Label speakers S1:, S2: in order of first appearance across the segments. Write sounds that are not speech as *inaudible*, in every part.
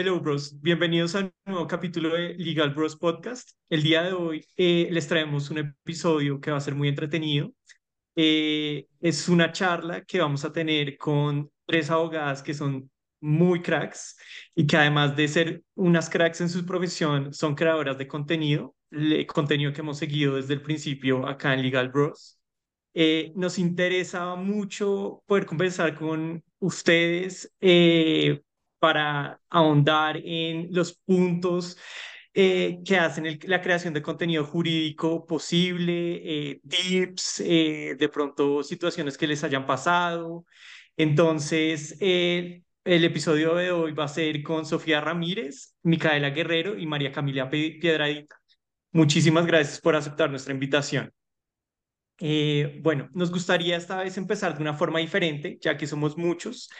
S1: Hello Bros, bienvenidos a un nuevo capítulo de Legal Bros Podcast. El día de hoy eh, les traemos un episodio que va a ser muy entretenido. Eh, es una charla que vamos a tener con tres abogadas que son muy cracks y que además de ser unas cracks en su profesión, son creadoras de contenido, el contenido que hemos seguido desde el principio acá en Legal Bros. Eh, nos interesa mucho poder conversar con ustedes eh, para ahondar en los puntos eh, que hacen la creación de contenido jurídico posible, tips, de pronto situaciones que les hayan pasado. Entonces, el episodio de hoy va a ser con Sofía Ramírez, Micaela Guerrero y María Camila Piedradita. Muchísimas gracias por aceptar nuestra invitación. Eh, bueno, nos gustaría esta vez empezar de una forma diferente, ya que somos muchos.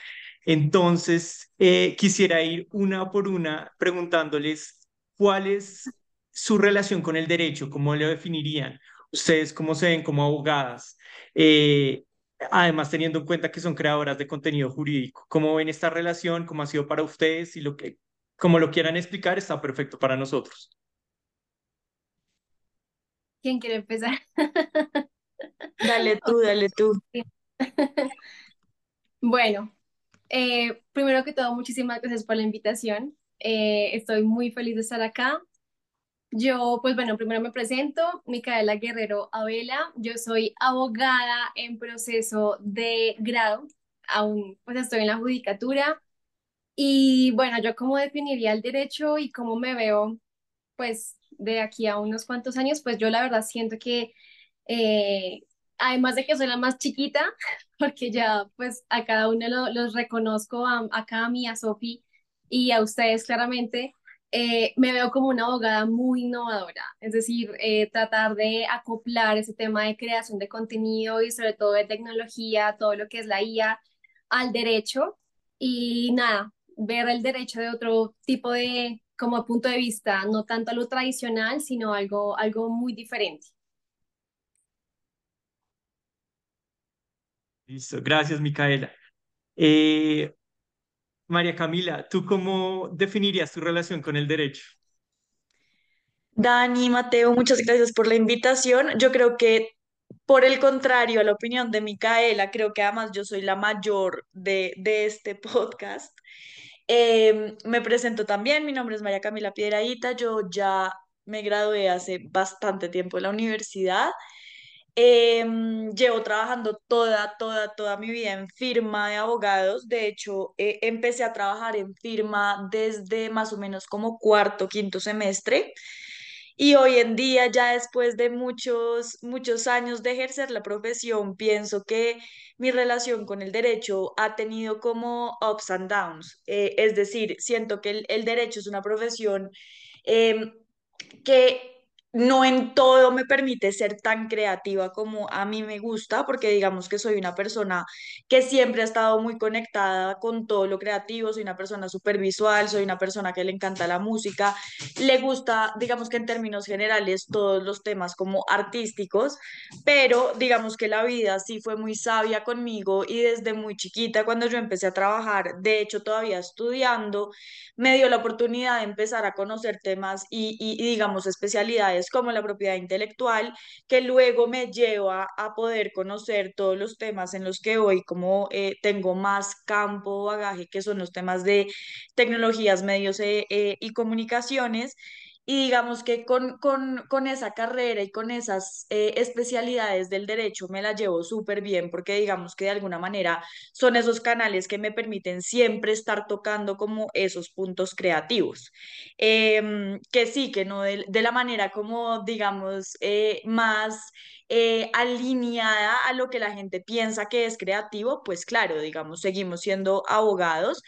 S1: Entonces, eh, quisiera ir una por una preguntándoles cuál es su relación con el derecho, cómo lo definirían, ustedes cómo se ven como abogadas, eh, además teniendo en cuenta que son creadoras de contenido jurídico, cómo ven esta relación, cómo ha sido para ustedes y lo que, como lo quieran explicar, está perfecto para nosotros.
S2: ¿Quién quiere empezar?
S3: Dale tú, dale tú. *laughs* *laughs*
S2: Bueno, eh, primero que todo, muchísimas gracias por la invitación. Eh, estoy muy feliz de estar acá. Yo, pues bueno, primero me presento, Micaela Guerrero Abela. Yo soy abogada en proceso de grado. Aún pues estoy en la judicatura. Y bueno, yo cómo definiría el derecho y cómo me veo, pues de aquí a unos cuantos años, pues yo la verdad siento que eh, además de que soy la más chiquita, *laughs* porque ya pues a cada uno los reconozco, a, a mí, a Sofi y a ustedes claramente, eh, me veo como una abogada muy innovadora, es decir, eh, tratar de acoplar ese tema de creación de contenido y sobre todo de tecnología, todo lo que es la IA, al derecho y nada, ver el derecho de otro tipo de, como punto de vista, no tanto lo tradicional, sino algo, algo muy diferente.
S1: Listo, gracias Micaela. Eh, María Camila, ¿tú cómo definirías tu relación con el derecho?
S3: Dani, Mateo, muchas gracias por la invitación. Yo creo que, por el contrario a la opinión de Micaela, creo que además yo soy la mayor de, de este *laughs* podcast. Em, me presento también, mi nombre es María Camila Piedradita, yo ya me gradué hace bastante tiempo en la universidad Em, llevo trabajando toda, toda, toda mi vida en firma de abogados. De hecho, eh, empecé a trabajar en firma desde más o menos como cuarto, quinto semestre. Y hoy en día, ya después de muchos, muchos años de ejercer la profesión, pienso que mi relación con el derecho ha tenido como ups and downs. Eh, es decir, siento que el, el, derecho es una profesión em, que no en todo me permite ser tan creativa como a mí me gusta, porque digamos que soy una persona que siempre ha estado muy conectada con todo lo creativo, soy una persona súper visual, soy una persona que le encanta la música, le gusta, digamos que en términos generales, todos los temas como artísticos, pero digamos que la vida sí fue muy sabia conmigo y desde muy chiquita, cuando yo empecé a trabajar, de hecho todavía estudiando, me dio la oportunidad de empezar a conocer temas y, y digamos especialidades como la propiedad intelectual, que luego me lleva a poder conocer todos los temas en los que hoy como eh, tengo más campo, bagaje, que son los temas de tecnologías, medios eh, eh, y comunicaciones. Y digamos que con, con, con esa carrera y con esas eh, especialidades del derecho me la llevo súper bien porque digamos que de alguna manera son esos canales que me permiten siempre estar tocando como esos puntos creativos. Em, que sí, que no de, la manera como digamos eh, más... Eh, alineada a lo que la gente piensa que es creativo, pues claro, digamos, seguimos siendo abogados,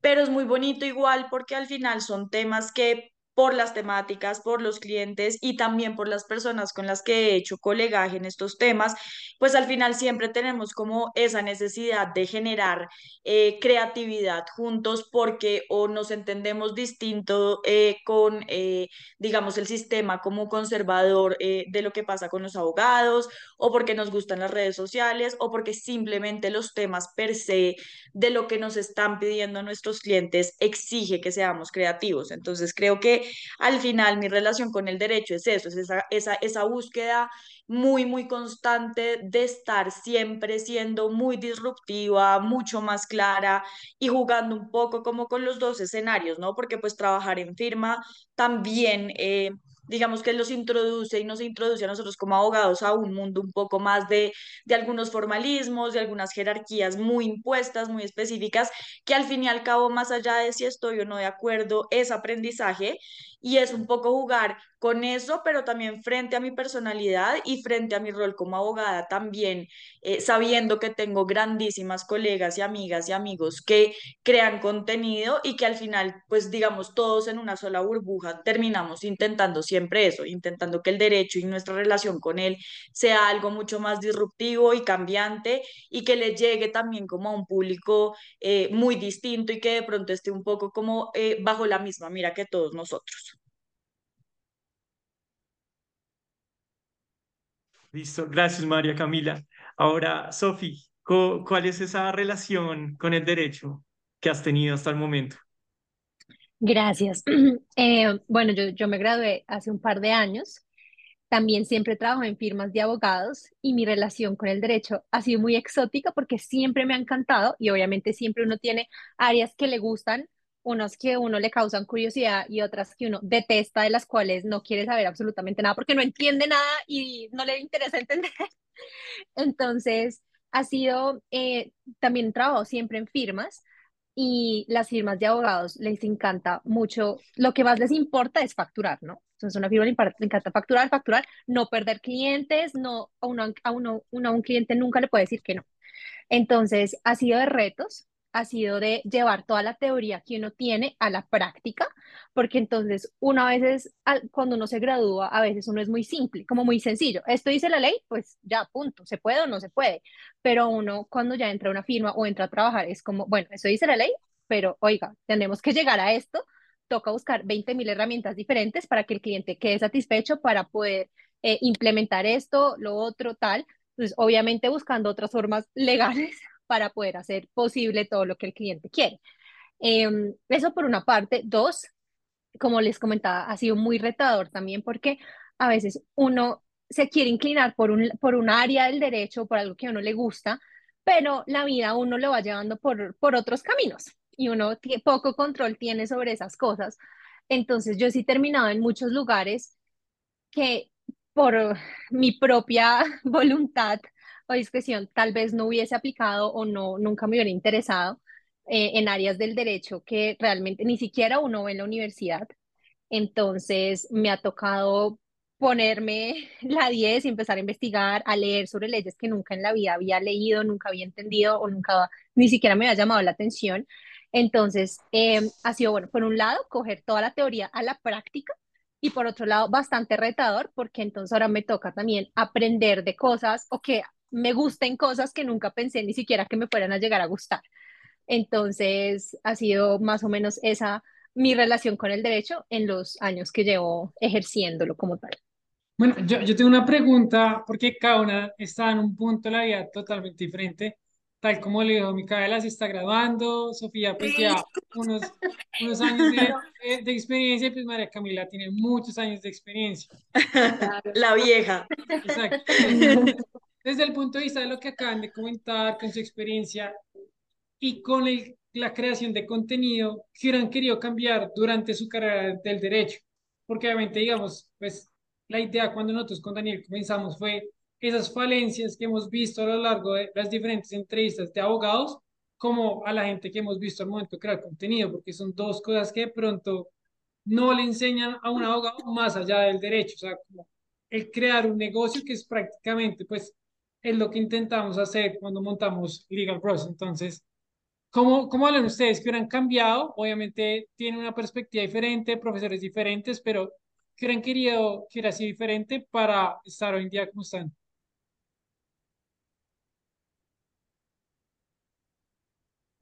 S3: pero es muy bonito igual porque al final son temas que por las temáticas, por los clientes y también por las personas con las que he hecho colegaje en estos temas, pues al final siempre tenemos como esa necesidad de generar eh, creatividad juntos porque o nos entendemos distinto eh, con, eh, digamos, el sistema como conservador de lo que pasa con los abogados o porque nos gustan las redes sociales o porque simplemente los temas per se de lo que nos están pidiendo nuestros clientes exige que seamos creativos. Entonces creo que al final mi relación con el derecho es eso, es esa, esa, esa búsqueda muy, muy constante de estar siempre siendo muy disruptiva, mucho más clara y jugando un poco como con los dos escenarios, ¿no? Porque pues trabajar en firma también... Eh, digamos que los introduce y nos introduce a nosotros como abogados a un mundo un poco más de, de algunos formalismos, de algunas jerarquías muy impuestas, muy específicas, que al fin y al cabo, más allá de si estoy o no de acuerdo, es aprendizaje y es un poco jugar con eso, pero también frente a mi personalidad y frente a mi rol como abogada también, eh, sabiendo que tengo grandísimas colegas y amigas y amigos que crean contenido y que al final, pues digamos, todos en una sola burbuja terminamos intentando siempre eso, intentando que el derecho y nuestra relación con él sea algo mucho más disruptivo y cambiante y que le llegue también como a un público eh, muy distinto y que de pronto esté un poco como eh, bajo la misma mira que todos nosotros.
S1: Listo, gracias María Camila. Ahora, Sofi, ¿cuál es esa relación con el derecho que has tenido hasta el momento?
S4: Gracias. *clears throat* Eh, bueno, yo, yo me gradué hace un par de años. También siempre trabajo en firmas de abogados y mi relación con el derecho ha sido muy exótica porque siempre me ha encantado y obviamente siempre uno tiene áreas que le gustan unos que uno le causan curiosidad y otras que uno detesta, de las cuales no quiere saber absolutamente nada porque no entiende nada y no le interesa entender. *laughs* Entonces, ha sido eh, también trabajo siempre en firmas y las firmas de abogados les encanta mucho, lo que más les importa es facturar, ¿no? Entonces, una firma le encanta facturar, facturar, no perder clientes, no, a, uno, a, uno, a un cliente nunca le puede decir que no. Entonces, ha sido de retos, ha sido de llevar toda la teoría que uno tiene a la práctica, porque entonces uno a veces, cuando uno se gradúa, a veces uno es muy simple, como muy sencillo. Esto dice la ley, pues ya, punto, se puede o no se puede. Pero uno cuando ya entra a una firma o entra a trabajar es como, bueno, esto dice la ley, pero oiga, tenemos que llegar a esto, toca buscar 20 mil herramientas diferentes para que el cliente quede satisfecho para poder eh, implementar esto, lo otro, tal. Entonces, obviamente buscando otras formas *laughs* legales para poder hacer posible todo lo que el cliente quiere. Em, eso por una parte. Dos, como les comentaba, ha sido muy retador también porque a veces uno se quiere inclinar por un, por un área del derecho, por algo que a uno le gusta, pero la vida uno lo va llevando por, por otros caminos y uno poco control tiene sobre esas cosas. Entonces yo sí he terminado en muchos lugares que por mi propia *laughs* voluntad o discreción tal vez no hubiese aplicado o no, nunca me hubiera interesado eh, en áreas del derecho que realmente ni siquiera uno ve en la universidad. Entonces me ha tocado ponerme *laughs* la 10 y empezar a investigar, a leer sobre leyes que nunca en la vida había leído, nunca había entendido o nunca ni siquiera me había llamado la atención. Entonces, eh, ha sido, bueno, por un lado, coger toda la teoría a la práctica y por otro lado, bastante retador porque entonces ahora me toca también aprender de cosas o que me gusten cosas que nunca pensé ni siquiera que me fueran a llegar a gustar. Entonces, ha sido más o menos esa mi relación con el derecho en los años que llevo ejerciéndolo como tal.
S5: Bueno, yo, yo tengo una pregunta, porque cada una está en un punto de la vida totalmente diferente, tal como le dijo Micaela, se está graduando, Sofía pues ya unos, unos años de, de, experiencia, pues María Camila tiene muchos años de experiencia. *laughs*
S3: La vieja.
S5: Exacto. Desde el punto de vista de lo que acaban de comentar, con su experiencia y con el, la creación de contenido, que hubieran querido cambiar durante su carrera del derecho. Porque obviamente, digamos, pues la idea cuando nosotros con Daniel comenzamos fue esas falencias que hemos visto a lo largo de las diferentes entrevistas de abogados, como a la gente que hemos visto al momento de crear contenido, porque son dos cosas que de pronto no le enseñan a un abogado más allá del derecho, o sea, como el crear un negocio que es prácticamente pues es lo que intentamos hacer cuando montamos Legal Bros. Entonces, ¿Cómo, cómo hablan ustedes? ¿Que hubieran cambiado? Obviamente tienen una perspectiva diferente, profesores diferentes, pero ¿qué hubieran querido que hubiera sido diferente para estar hoy en día como están?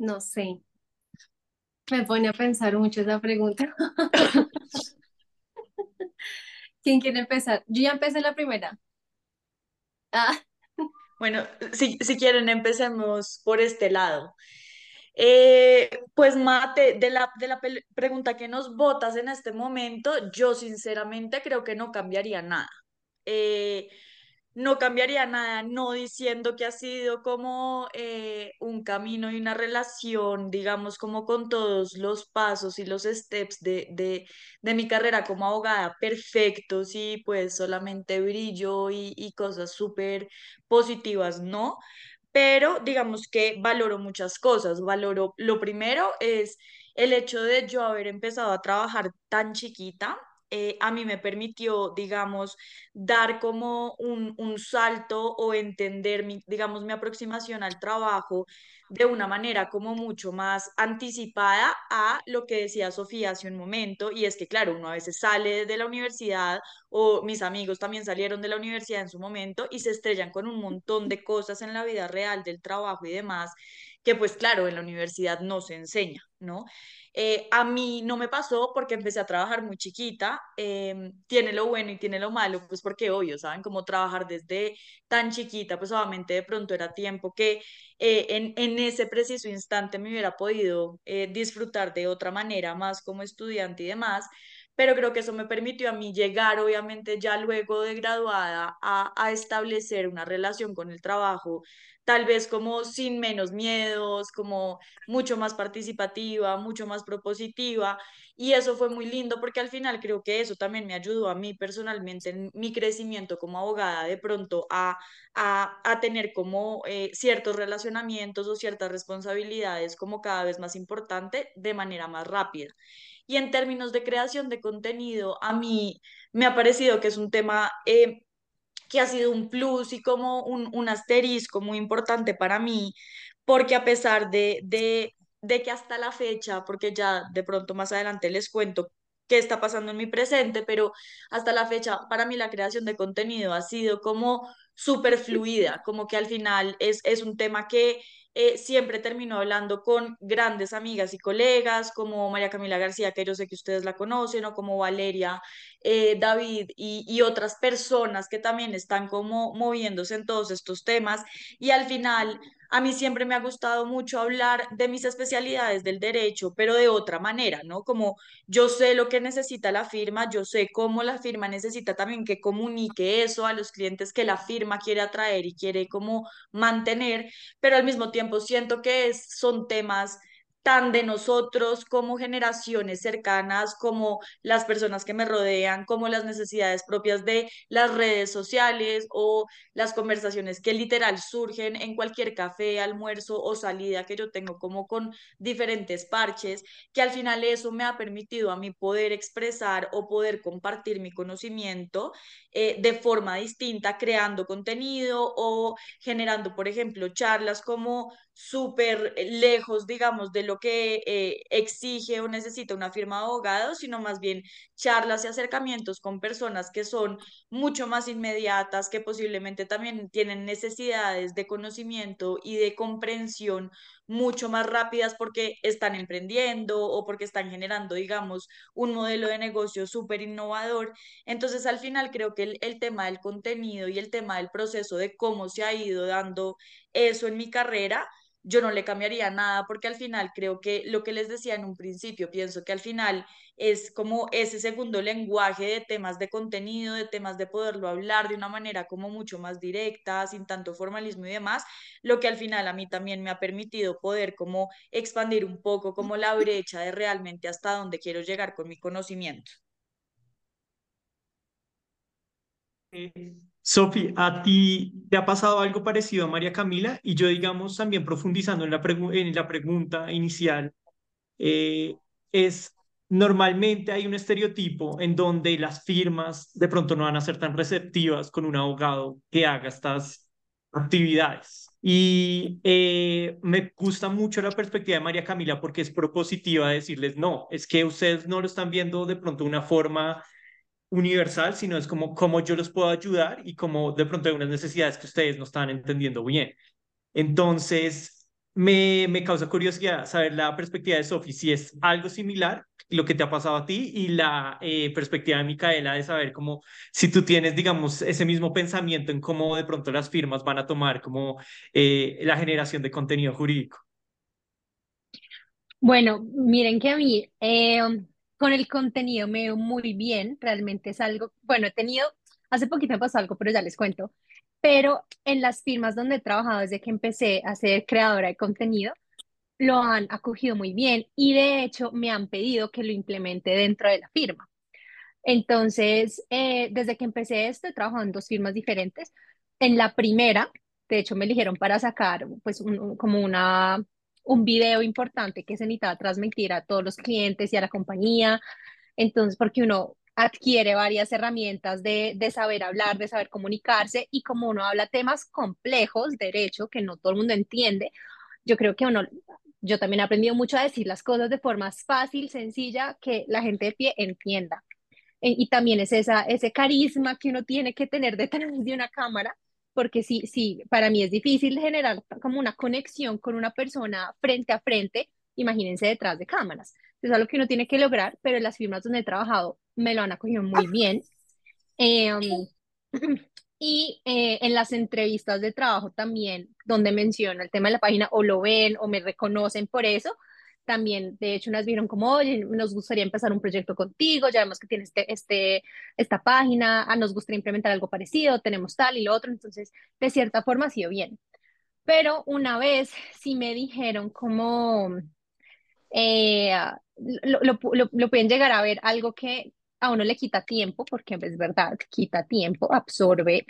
S2: No sé, me pone a pensar mucho esa pregunta. *laughs* ¿Quién quiere empezar? Yo ya empecé la primera. Ah,
S3: Bueno, si, si quieren, empecemos por este lado. Eh, pues Mate, de la, de la pregunta que nos botas en este momento, yo sinceramente creo que no cambiaría nada. Eh, no cambiaría nada, no diciendo que ha sido como eh, un camino y una relación, digamos, como con todos los pasos y los steps de, de, de mi carrera como abogada perfectos y pues solamente brillo y, y cosas súper positivas, ¿no? pero digamos que valoro muchas cosas. Valoro, lo primero es el hecho de yo haber empezado a trabajar tan chiquita. Eh, a mí me permitió, digamos, dar como un, un salto o entender mi, digamos, mi aproximación al trabajo de una manera como mucho más anticipada a lo que decía Sofía hace un momento, y es que, claro, uno a veces sale de la universidad o mis amigos también salieron de la universidad en su momento y se estrellan con un montón de cosas en la vida real del trabajo y demás, que pues claro, en la universidad no se enseña, ¿no? Eh, a mí no me pasó porque empecé a trabajar muy chiquita, eh, tiene lo bueno y tiene lo malo, pues porque obvio, ¿saben? Como trabajar desde tan chiquita, pues obviamente de pronto era tiempo que eh, en, en ese preciso instante me hubiera podido eh, disfrutar de otra manera, más como estudiante y demás pero creo que eso me permitió a mí llegar, obviamente, ya luego de graduada, a, establecer una relación con el trabajo, tal vez como sin menos miedos, como mucho más participativa, mucho más propositiva, y eso fue muy lindo porque al final creo que eso también me ayudó a mí personalmente en mi crecimiento como abogada, de pronto a, a, a tener como eh, ciertos relacionamientos o ciertas responsabilidades como cada vez más importante de manera más rápida. Y en términos de creación de contenido, a mí me ha parecido que es un tema eh, que ha sido un plus y como un, asterisco muy importante para mí, porque a pesar de, de, de que hasta la fecha, porque ya de pronto más adelante les cuento qué está pasando en mi presente, pero hasta la fecha para mí la creación de contenido ha sido como súper fluida, como que al final es, es un tema que eh, siempre termino hablando con grandes amigas y colegas como María Camila García, que yo sé que ustedes la conocen, o como Valeria eh, David y, y otras personas que también están como moviéndose en todos estos temas. Y al final, a mí siempre me ha gustado mucho hablar de mis especialidades del derecho, pero de otra manera, ¿no? Como yo sé lo que necesita la firma, yo sé cómo la firma necesita también que comunique eso a los clientes que la firma quiere atraer y quiere como mantener, pero al mismo tiempo siento que son temas tan de nosotros como generaciones cercanas, como las personas que me rodean, como las necesidades propias de las redes sociales o las conversaciones que literal surgen en cualquier café, almuerzo o salida que yo tengo como con diferentes parches, que al final eso me ha permitido a mí poder expresar o poder compartir mi conocimiento eh, de forma distinta, creando contenido o generando, por ejemplo, charlas como súper lejos, digamos, de lo que eh, exige o necesita una firma de abogados, sino más bien charlas y acercamientos con personas que son mucho más inmediatas, que posiblemente también tienen necesidades de conocimiento y de comprensión mucho más rápidas porque están emprendiendo o porque están generando, digamos, un modelo de negocio súper innovador. Entonces, al final creo que el, el tema del contenido y el tema del proceso de cómo se ha ido dando eso en mi carrera, yo no le cambiaría nada porque al final creo que lo que les decía en un principio, pienso que al final es como ese segundo lenguaje de temas de contenido, de temas de poderlo hablar de una manera como mucho más directa, sin tanto formalismo y demás, lo que al final a mí también me ha permitido poder como expandir un poco como la brecha de realmente hasta dónde quiero llegar con mi conocimiento.
S1: Eh, Sofi, ¿a ti te ha pasado algo parecido a María Camila? Y yo, digamos, también profundizando en la, pregunta inicial, eh, es normalmente hay un estereotipo en donde las firmas de pronto no van a ser tan receptivas con un abogado que haga estas actividades. Y eh, me gusta mucho la perspectiva de María Camila porque es propositiva decirles, no, es que ustedes no lo están viendo de pronto de una forma universal, sino es como cómo yo los puedo ayudar y cómo de pronto hay unas necesidades que ustedes no están entendiendo bien. Entonces, me, me causa curiosidad saber la perspectiva de Sofi, si es algo similar lo que te ha pasado a ti y la eh, perspectiva de Micaela de saber cómo, si tú tienes, digamos, ese mismo pensamiento en cómo de pronto las firmas van a tomar como eh, la generación de contenido jurídico.
S4: Bueno, miren que a mí eh, con el contenido me veo muy bien, realmente es algo, bueno, he tenido, hace poquito me pasó algo, pero ya les cuento, pero en las firmas donde he trabajado desde que empecé a ser creadora de contenido, lo han acogido muy bien y de hecho me han pedido que lo implemente dentro de la firma. Entonces, eh, desde que empecé esto, he trabajado en dos firmas diferentes. En la primera, de hecho, me eligieron para sacar pues como una, un video importante que se necesitaba transmitir a todos los clientes y a la compañía. Entonces, porque uno adquiere varias herramientas de, de saber hablar, de saber comunicarse y como uno habla temas complejos, derecho, que no todo el mundo entiende, yo creo que uno yo también he aprendido mucho a decir las cosas de forma fácil, sencilla, que la gente de pie entienda. E, y también es esa, ese carisma que uno tiene que tener detrás de una cámara, porque sí, sí, para mí es difícil generar como una conexión con una persona frente a frente, imagínense detrás de cámaras. Es algo que uno tiene que lograr, pero las firmas donde he trabajado me lo han acogido muy bien. Em, *clears throat* Y eh, en las entrevistas de trabajo también, donde menciono el tema de la página, o lo ven o me reconocen por eso, también, de hecho, unas vieron como, oye, nos gustaría empezar un proyecto contigo, ya vemos que tienes este, este, esta página, ah, nos gustaría implementar algo parecido, tenemos tal y lo otro, entonces, de cierta forma ha sido bien. Pero una vez sí me dijeron como, eh, lo, lo, lo, pueden llegar a ver algo que a uno le quita tiempo, porque es verdad, quita tiempo, absorbe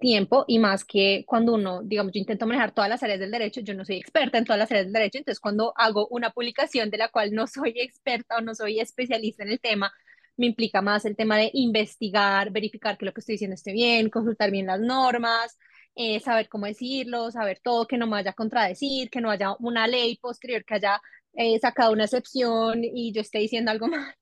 S4: tiempo y más que cuando uno, digamos, yo intento manejar todas las áreas del derecho, yo no soy experta en todas las áreas del derecho, entonces cuando hago una publicación de la cual no *laughs* soy experta o no soy especialista en el tema, me implica más el tema de investigar, verificar que lo que estoy diciendo esté bien, consultar bien las normas, eh, saber cómo decirlo, saber todo, que no me vaya a contradecir, que no haya una ley posterior que haya eh, sacado una excepción y yo esté diciendo algo *laughs* mal.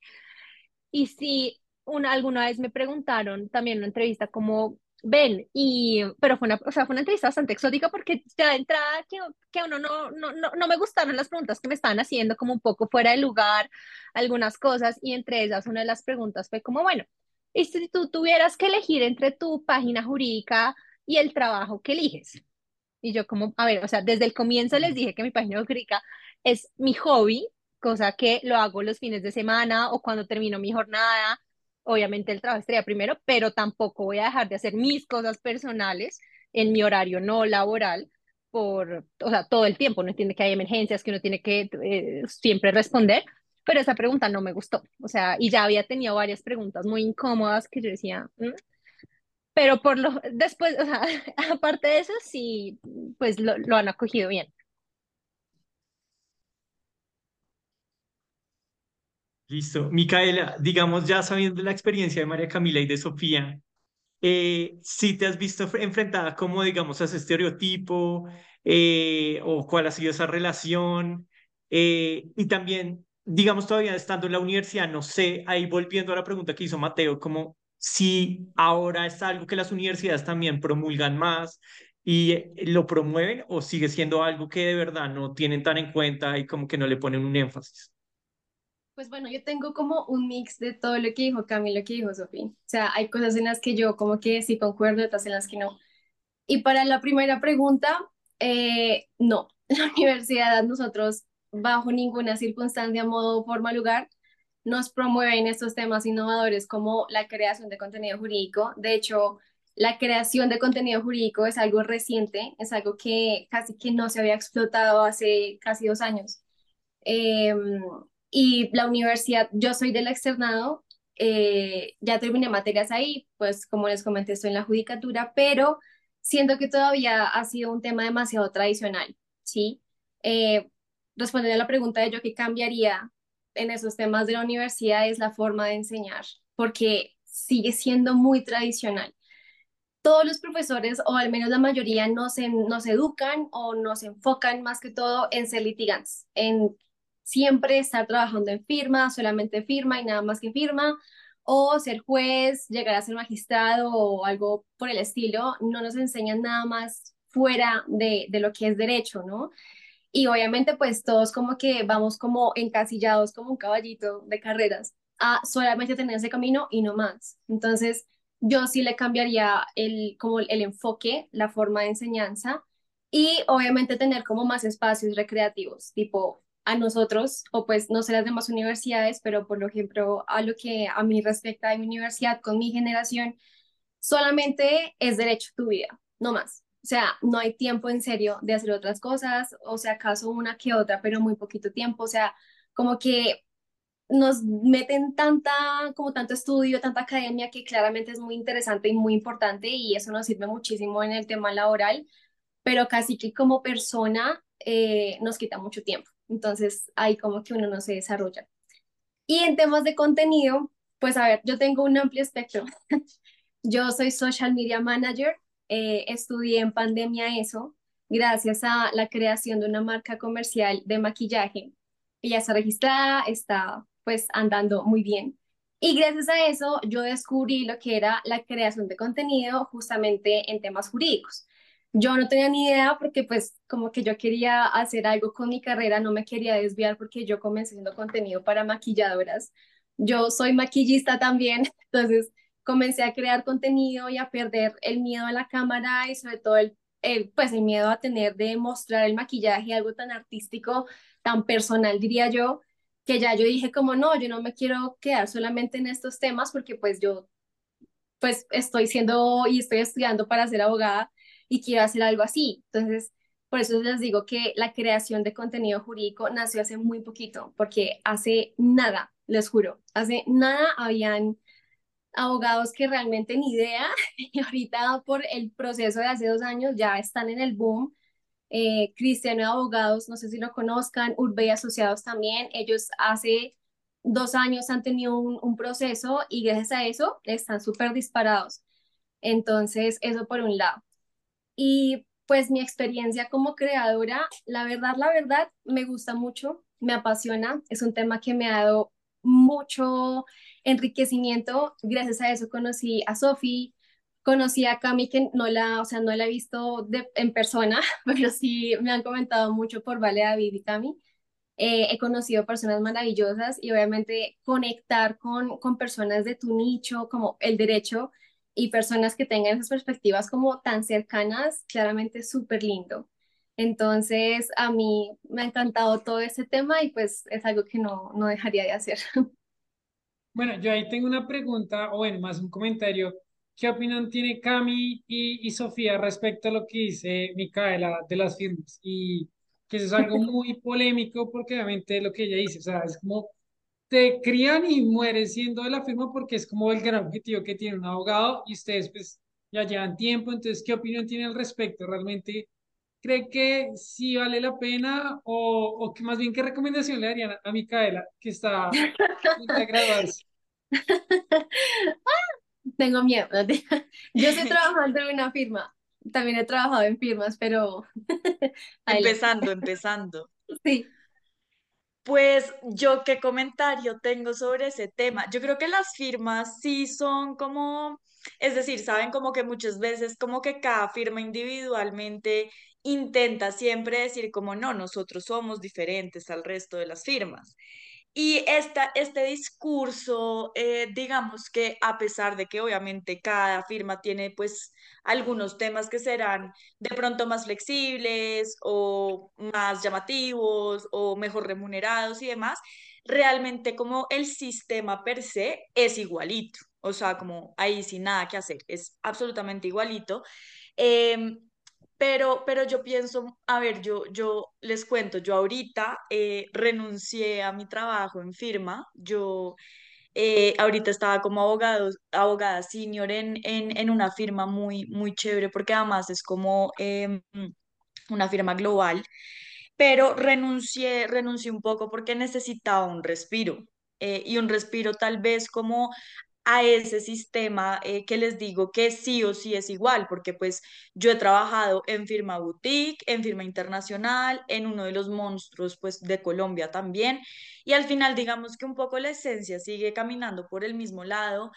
S4: Y si una, alguna vez me preguntaron también en una entrevista como, ven, y, pero fue una, o sea, fue una entrevista bastante exótica porque ya de entrada que, que uno no, no, no, no me gustaron las preguntas que me estaban haciendo como un poco fuera de lugar, algunas cosas, y entre esas una de las preguntas fue como, bueno, y si tú tuvieras que elegir entre tu página jurídica y el trabajo que eliges. Y yo como, a ver, o sea, desde el comienzo les dije que mi página jurídica es mi hobby, cosa que lo hago los fines de semana o cuando termino mi jornada. Obviamente el trabajo estaría primero, pero tampoco voy a dejar de hacer mis cosas personales en mi horario no laboral por, o sea, todo el tiempo. No entiende que hay emergencias que uno tiene que eh, siempre responder, pero esa pregunta no me gustó. O sea, y ya había tenido varias preguntas muy incómodas que yo decía, mm". pero por lo, después, o sea, *laughs* aparte de eso, sí, pues lo, lo han acogido bien.
S1: Listo. Micaela, digamos ya sabiendo la experiencia de María Camila y de Sofía, eh, si te has visto enfrentada como, digamos, a ese estereotipo eh, o cuál ha sido esa relación. Eh, y también, digamos, todavía estando en la universidad, no sé, ahí volviendo a la pregunta que hizo Mateo, como si ahora es algo que las universidades también promulgan más y lo promueven o sigue siendo algo que de verdad no tienen tan en cuenta y como que no le ponen un énfasis.
S2: Pues bueno, yo tengo como un mix de todo lo que dijo Camilo, lo que dijo Sofía. O sea, hay cosas en las que yo como que sí concuerdo, otras en las que no. Y para la primera pregunta, eh, no, *laughs* la universidad nosotros bajo ninguna circunstancia, modo, forma, lugar, nos promueven estos temas innovadores como la creación de contenido jurídico. De hecho, la creación de contenido jurídico es algo reciente, es algo que casi que no se había explotado hace casi dos años. Eh, y la universidad, yo soy del externado, eh, ya terminé materias ahí, pues como les comenté, estoy en la judicatura, pero siento que todavía ha sido un tema demasiado tradicional, ¿sí? Eh, respondiendo a la pregunta de yo qué cambiaría en esos temas de la universidad es la forma de enseñar, porque sigue siendo muy tradicional. todos los profesores, o al menos la mayoría, no se, no se educan o no se enfocan más que todo en ser litigantes, en siempre estar trabajando en firma, solamente firma y nada más que firma, o ser juez, llegar a ser magistrado o algo por el estilo, no nos enseñan nada más fuera de, de lo que es derecho, ¿no? Y obviamente pues todos como que vamos como encasillados como un caballito de carreras a solamente tener ese camino y no más. Entonces yo sí le cambiaría el, como el enfoque, la forma de enseñanza y obviamente tener como más espacios recreativos, tipo a nosotros, o pues no sé las demás universidades, pero por ejemplo a lo que a mí respecta a mi universidad con mi generación, solamente es derecho tu vida, no más. O sea, no hay tiempo en serio de hacer otras cosas, o sea, acaso una que otra, pero muy poquito tiempo, o sea, como que nos meten tanta, como tanto estudio, tanta academia que claramente es muy interesante y muy importante y eso nos sirve muchísimo en el tema laboral, pero casi que como persona eh, nos quita mucho tiempo. Entonces ahí como que uno no se desarrolla. Y en temas de contenido, pues a ver, yo tengo un amplio espectro. *laughs* yo soy social media manager, eh, estudié en pandemia eso, gracias a la creación de una marca comercial de maquillaje. Ella está registrada, está pues andando muy bien. Y gracias a eso yo descubrí lo que era la creación de contenido justamente en temas jurídicos. Yo no tenía ni idea porque pues como que yo quería hacer algo con mi carrera, no me quería desviar porque yo comencé haciendo contenido para maquilladoras. Yo soy maquillista también, *laughs* entonces comencé a crear contenido y a perder el miedo a la cámara y sobre todo el, el, pues el miedo a tener de mostrar el maquillaje, algo tan artístico, tan personal diría yo, que ya yo dije como no, yo no me quiero quedar solamente en estos temas porque pues yo pues estoy siendo y estoy estudiando para ser abogada y quiero hacer algo así. Entonces, por eso les digo que la creación de contenido jurídico nació hace muy poquito, porque hace nada, les juro, hace nada habían abogados que realmente ni idea *laughs* y ahorita por el proceso de hace dos años ya están en el boom eh, Cristiano Abogados, no sé si lo conozcan, Urbe y Asociados también, ellos hace dos años han tenido un, proceso y gracias a eso están súper disparados. Entonces, eso por un lado. Y pues mi experiencia como creadora, la verdad, la verdad, me gusta mucho, me apasiona, es un tema que me ha dado mucho enriquecimiento. Gracias a eso conocí a Sofi, Conocí a Cami que no la, o sea, no la he visto en persona, *laughs* pero sí me han comentado mucho por Vale David y Cami. Eh, he conocido personas maravillosas y obviamente conectar con, con personas de tu nicho, como el derecho, y personas que tengan esas perspectivas como tan cercanas, claramente es súper lindo. Entonces, a mí me ha encantado todo ese tema y pues es algo que no, no dejaría de hacer. *laughs*
S5: Bueno, yo ahí tengo una pregunta, o bueno, más un comentario. ¿Qué opinión tiene Cami y, Sofía respecto a lo que dice Micaela de las firmas? Y que eso es algo *laughs* muy polémico porque obviamente lo que ella dice, o sea, es como te crían y mueres siendo de la firma porque es como el gran objetivo que tiene un abogado y ustedes pues ya llevan tiempo, entonces, ¿qué opinión tiene al respecto? ¿Realmente cree que sí vale la pena o, o que más bien qué recomendación le darían a, Micaela que está a graduarse? *laughs*
S2: Tengo miedo. *laughs* Yo estoy *laughs* trabajando en una firma. También he trabajado en firmas, pero...
S3: empezando, empezando.
S2: Sí.
S3: Pues yo qué comentario tengo sobre ese tema. Yo creo que las firmas sí son como, es decir, saben como que muchas veces como que cada firma individualmente intenta siempre decir como no, nosotros somos diferentes al resto de las firmas. Y esta, este discurso, eh, digamos que a pesar de que obviamente cada firma tiene pues algunos temas que serán de pronto más flexibles o más llamativos o mejor remunerados y demás, realmente como el sistema per se es igualito. O sea, como ahí sin nada que hacer, es absolutamente igualito. Em, pero, pero yo pienso, a ver, yo, yo les cuento, yo ahorita eh, renuncié a mi trabajo en firma, yo eh, ahorita estaba como abogado, abogada senior en, en, en, una firma muy, muy chévere, porque además es como em, una firma global, pero renuncié, renuncié un poco porque necesitaba un respiro, eh, y un respiro tal vez como a ese sistema eh, que les digo que sí o sí es igual, porque pues yo he trabajado en firma boutique, en firma internacional, en uno de los monstruos pues de Colombia también, y al final digamos que un poco la esencia sigue caminando por el mismo lado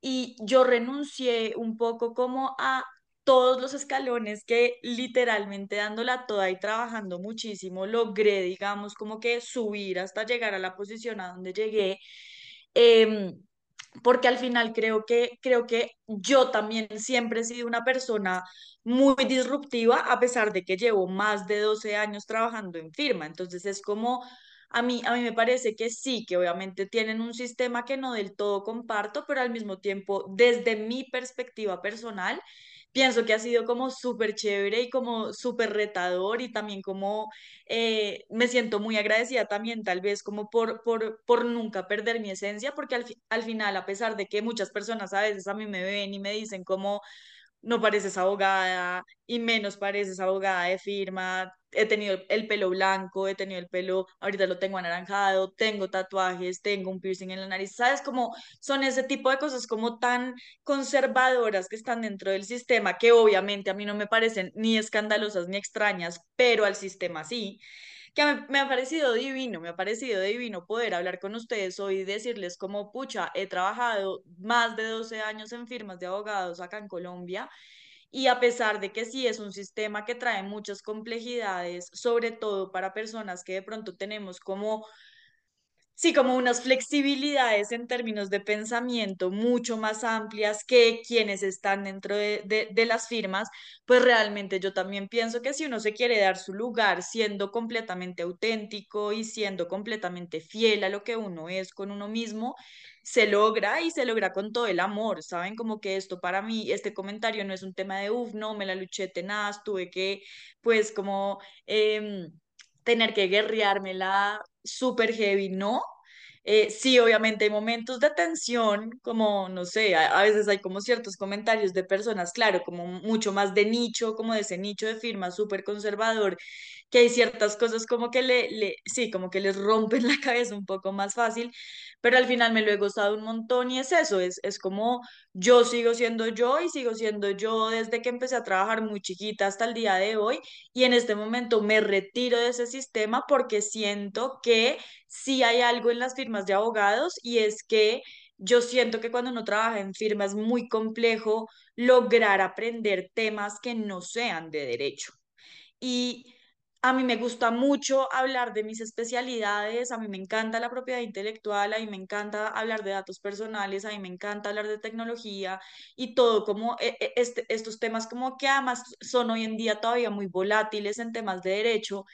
S3: y yo renuncié un poco como a todos los escalones que literalmente dándola toda y trabajando muchísimo logré, digamos, como que subir hasta llegar a la posición a donde llegué. Em, porque al final creo que, creo que yo también siempre he sido una persona muy disruptiva, a pesar de que llevo más de 12 años trabajando en firma. Entonces es como, a mí, a mí me parece que sí, que obviamente tienen un sistema que no del todo comparto, pero al mismo tiempo, desde mi perspectiva personal, pienso que ha sido como súper chévere y como súper retador y también como eh, me siento muy agradecida también tal vez como por, por, por nunca perder mi esencia, porque al, al final, a pesar de que muchas personas a veces a mí me ven y me dicen como no pareces abogada y menos pareces abogada de firma. He tenido el pelo blanco, he tenido el pelo, ahorita lo tengo anaranjado, tengo tatuajes, tengo un piercing en la nariz. ¿Sabes cómo son ese tipo de cosas como tan conservadoras que están dentro del sistema que obviamente a mí no me parecen ni escandalosas ni extrañas, pero al sistema sí? Que me, ha parecido divino, me ha parecido divino poder hablar con ustedes hoy y decirles como, pucha, he trabajado más de 12 años en firmas de abogados acá en Colombia y a pesar de que sí es un sistema que trae muchas complejidades, sobre todo para personas que de pronto tenemos como sí, como unas flexibilidades en términos de pensamiento mucho más amplias que quienes están dentro de, de, las firmas, pues realmente yo también pienso que si uno se quiere dar su lugar siendo completamente auténtico y siendo completamente fiel a lo que uno es con uno mismo, se logra y se logra con todo el amor, ¿saben? Como que esto para mí, este comentario no es un tema de, uff, no, me la luché tenaz, tuve que, pues como... Eh, tener que guerreármela súper heavy, no. Eh, sí, obviamente hay momentos de tensión, como, no sé, a, veces hay como ciertos comentarios de personas, claro, como mucho más de nicho, como de ese nicho de firma súper conservador, que hay ciertas cosas como que le, le, sí, como que les rompen *laughs* la cabeza un poco más fácil, pero al final me lo he gozado un montón y es eso, es, es como yo sigo siendo yo y sigo siendo yo desde que empecé a trabajar muy chiquita hasta el día de hoy y en este momento me retiro de ese sistema porque siento que sí hay algo en las firmas de abogados y es que yo siento que cuando uno trabaja en firmas es muy complejo lograr aprender temas que no sean de derecho. Y a mí me gusta mucho hablar de mis especialidades, a mí me encanta la propiedad intelectual, a mí me encanta hablar de datos personales, a mí me encanta hablar de tecnología y todo como eh, eh, este, estos temas como que además son hoy en día todavía muy volátiles en temas de derecho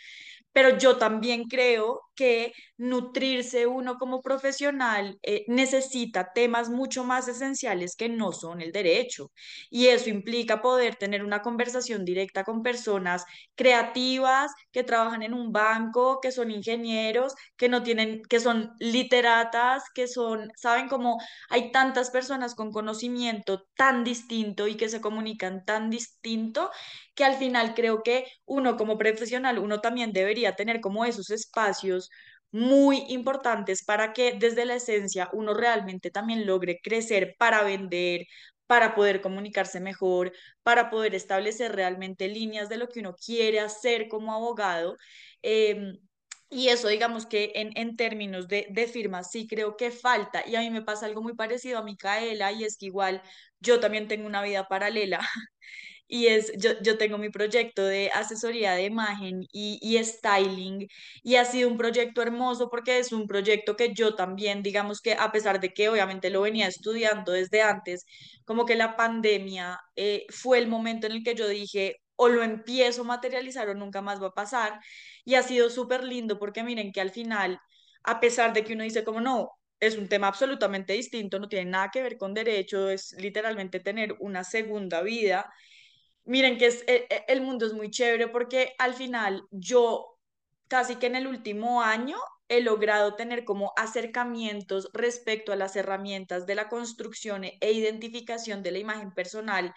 S3: pero yo también creo que nutrirse uno como profesional eh, necesita temas mucho más esenciales que no son el derecho. Y eso implica poder tener una conversación directa con personas creativas que trabajan en un banco, que son ingenieros, que no tienen, que son literatas, que son, saben cómo hay tantas personas con conocimiento tan distinto y que se comunican tan distinto que al final creo que uno como profesional, uno también debería tener como esos espacios muy importantes para que desde la esencia uno realmente también logre crecer para vender, para poder comunicarse mejor, para poder establecer realmente líneas de lo que uno quiere hacer como abogado. Em, y eso, digamos que en, en términos de, de firmas, sí creo que falta. Y a mí me pasa algo muy parecido a Micaela, y es que igual yo también tengo una vida paralela. *laughs* y es, yo, yo tengo mi proyecto de asesoría de imagen y, y styling y ha sido un proyecto hermoso porque es un proyecto que yo también, digamos que a pesar de que obviamente lo venía estudiando desde antes, como que la pandemia eh, fue el momento en el que yo dije, o lo empiezo a materializar o nunca más va a pasar. Y ha sido súper lindo porque miren que al final, a pesar de que uno dice como no, es un tema absolutamente distinto, no tiene nada que ver con derecho, es literalmente tener una segunda vida Miren que es, e, e, el mundo es muy chévere porque al final yo casi que en el último año he logrado tener como acercamientos respecto a las herramientas de la construcción e identificación de la imagen personal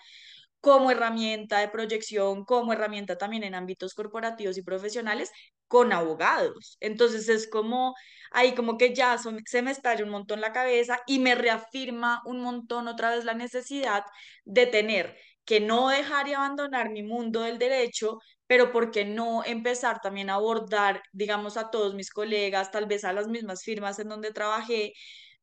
S3: como herramienta de proyección, como herramienta también en ámbitos corporativos y profesionales con abogados. Entonces es como ahí como que ya se me estalla un montón la cabeza y me reafirma un montón otra vez la necesidad de tener que no dejar y abandonar mi mundo del derecho, pero ¿por qué no empezar también a abordar, digamos, a todos mis colegas, tal vez a las mismas firmas en donde trabajé,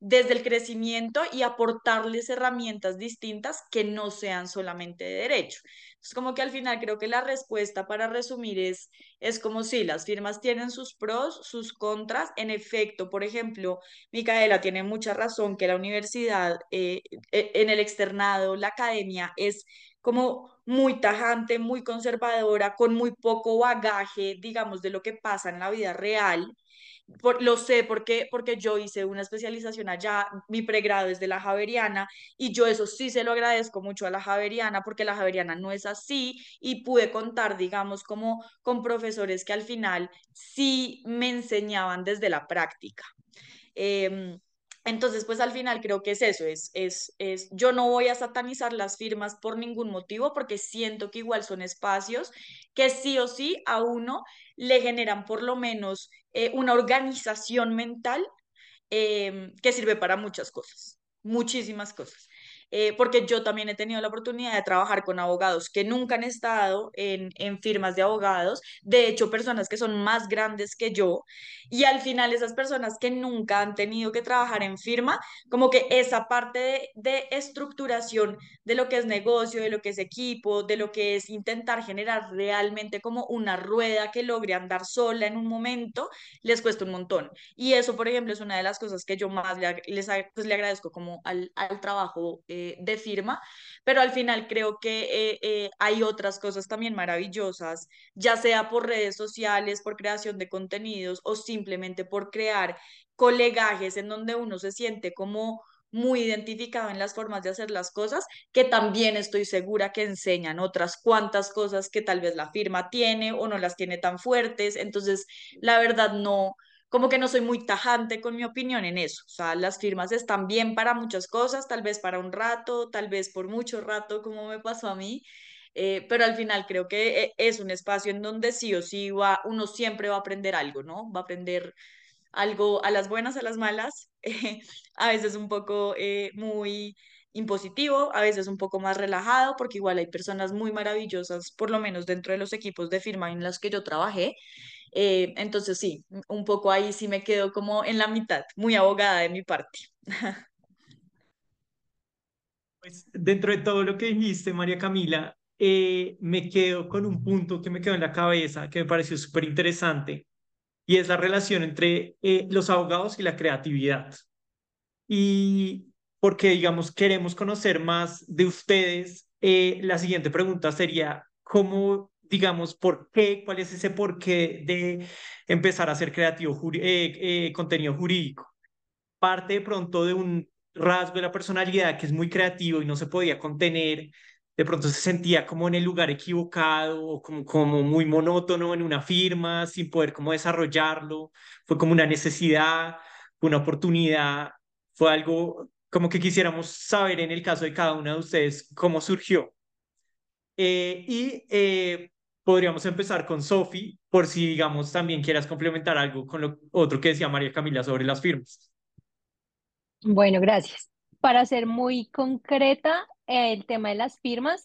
S3: desde el crecimiento y aportarles herramientas distintas que no sean solamente de derecho. Es como que al final creo que la respuesta para resumir es, es como si las firmas tienen sus pros, sus contras. En efecto, por ejemplo, Micaela tiene mucha razón que la universidad, eh, eh, en el externado, la academia es como muy tajante, muy conservadora, con muy poco bagaje, digamos, de lo que pasa en la vida real lo sé porque, porque yo hice una especialización allá, mi pregrado es de la Javeriana y yo eso sí se lo agradezco mucho a la Javeriana porque la Javeriana no es así y pude contar, digamos, como con profesores que al final sí me enseñaban desde la práctica. Em, entonces, pues al final creo que es eso, es, es, es, yo no voy a satanizar las firmas por ningún motivo porque siento que igual son espacios que sí o sí a uno le generan por lo menos eh, una organización mental em, que sirve para muchas cosas, muchísimas cosas. Eh, porque yo también he tenido la oportunidad de trabajar con abogados que nunca han estado en, en, firmas de abogados, de hecho personas que son más grandes que yo, y al final esas personas que nunca han tenido que trabajar en firma, como que esa parte de, de estructuración de lo que es negocio, de lo que es equipo, de lo que es intentar generar realmente como una rueda que logre andar sola en un momento, les cuesta un montón. Y eso, por ejemplo, es una de las cosas que yo más le, les, pues, le agradezco como al, al trabajo. Eh, de firma, pero al final creo que eh, eh, hay otras cosas también maravillosas, ya sea por redes sociales, por creación de contenidos o simplemente por crear colegajes en donde uno se siente como muy identificado en las formas de hacer las cosas, que también estoy segura que enseñan otras cuantas cosas que tal vez la firma tiene o no las tiene tan fuertes. Entonces, la verdad no, como que no soy muy tajante con mi opinión en eso. O sea, las firmas están bien para muchas cosas, tal vez para un rato, tal vez por mucho rato, como me pasó a mí. Eh, pero al final creo que eh, es un espacio en donde sí o sí va, uno siempre va a aprender algo, ¿no? Va a aprender algo a las buenas, a las malas, *laughs* a veces un poco eh, muy impositivo, a veces un poco más relajado, porque igual hay personas muy maravillosas, por lo menos dentro de los equipos de firma en los que yo trabajé, eh, entonces sí, un poco ahí sí me quedo como en la mitad, muy abogada de mi parte. *laughs*
S1: Pues dentro de todo lo que dijiste, María Camila, eh, me quedo con un punto que me quedó en la cabeza que me pareció súper interesante y es la relación entre eh, los abogados y la creatividad. Y porque, digamos, queremos conocer más de ustedes, la siguiente pregunta sería, ¿cómo digamos, por qué, cuál es ese porqué de empezar a hacer creativo eh, eh, contenido jurídico. Parte de pronto de un rasgo de la personalidad que es muy creativo y no se podía contener, de pronto se sentía como en el lugar equivocado o como, como muy monótono en una firma, sin poder como desarrollarlo, fue como una necesidad, una oportunidad, fue algo como que quisiéramos saber en el caso de cada una de ustedes cómo surgió. Eh, y podríamos empezar con Sofi, por si, digamos, también quieras complementar algo con lo otro que decía María Camila sobre las firmas.
S4: Bueno, gracias. Para ser muy concreta, el tema de las firmas,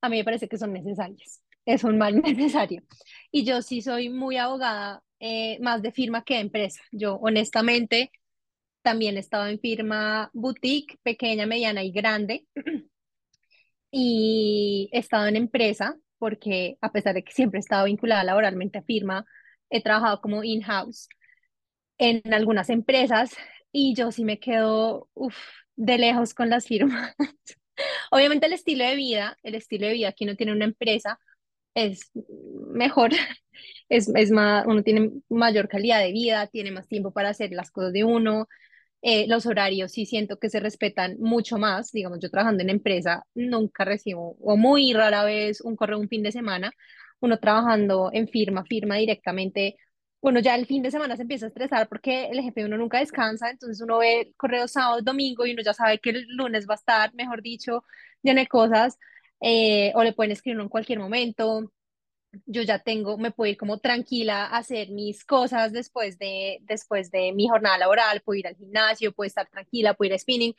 S4: a mí me parece que son necesarias. Es un mal *laughs* necesario. Y yo sí soy muy abogada, eh, más de firma que de empresa. Yo, honestamente, también he estado en firma boutique, pequeña, mediana y grande. *clears throat* Y he estado en empresa, porque a pesar de que siempre he estado vinculada laboralmente a firma, he trabajado como in-house en algunas empresas y yo sí me quedo de lejos con las firmas. *laughs* Obviamente el estilo de vida, el estilo de vida que uno tiene una empresa es mejor, *laughs* es, es más, uno tiene mayor calidad de vida, tiene más tiempo para hacer las cosas de uno, eh, los horarios sí siento que se respetan mucho más. Digamos, yo trabajando en empresa nunca recibo, o muy rara vez, un correo un fin de semana. Uno trabajando en firma, firma directamente. Bueno, ya el fin de semana se empieza a estresar porque el jefe uno nunca descansa, entonces uno ve correo sábado, domingo y uno ya sabe que el lunes va a estar, mejor dicho, lleno de cosas. eh, o le pueden escribir en cualquier momento. Yo ya tengo, me puedo ir como tranquila a hacer mis cosas después de, después de mi jornada laboral, puedo ir al gimnasio, puedo estar tranquila, puedo ir a spinning,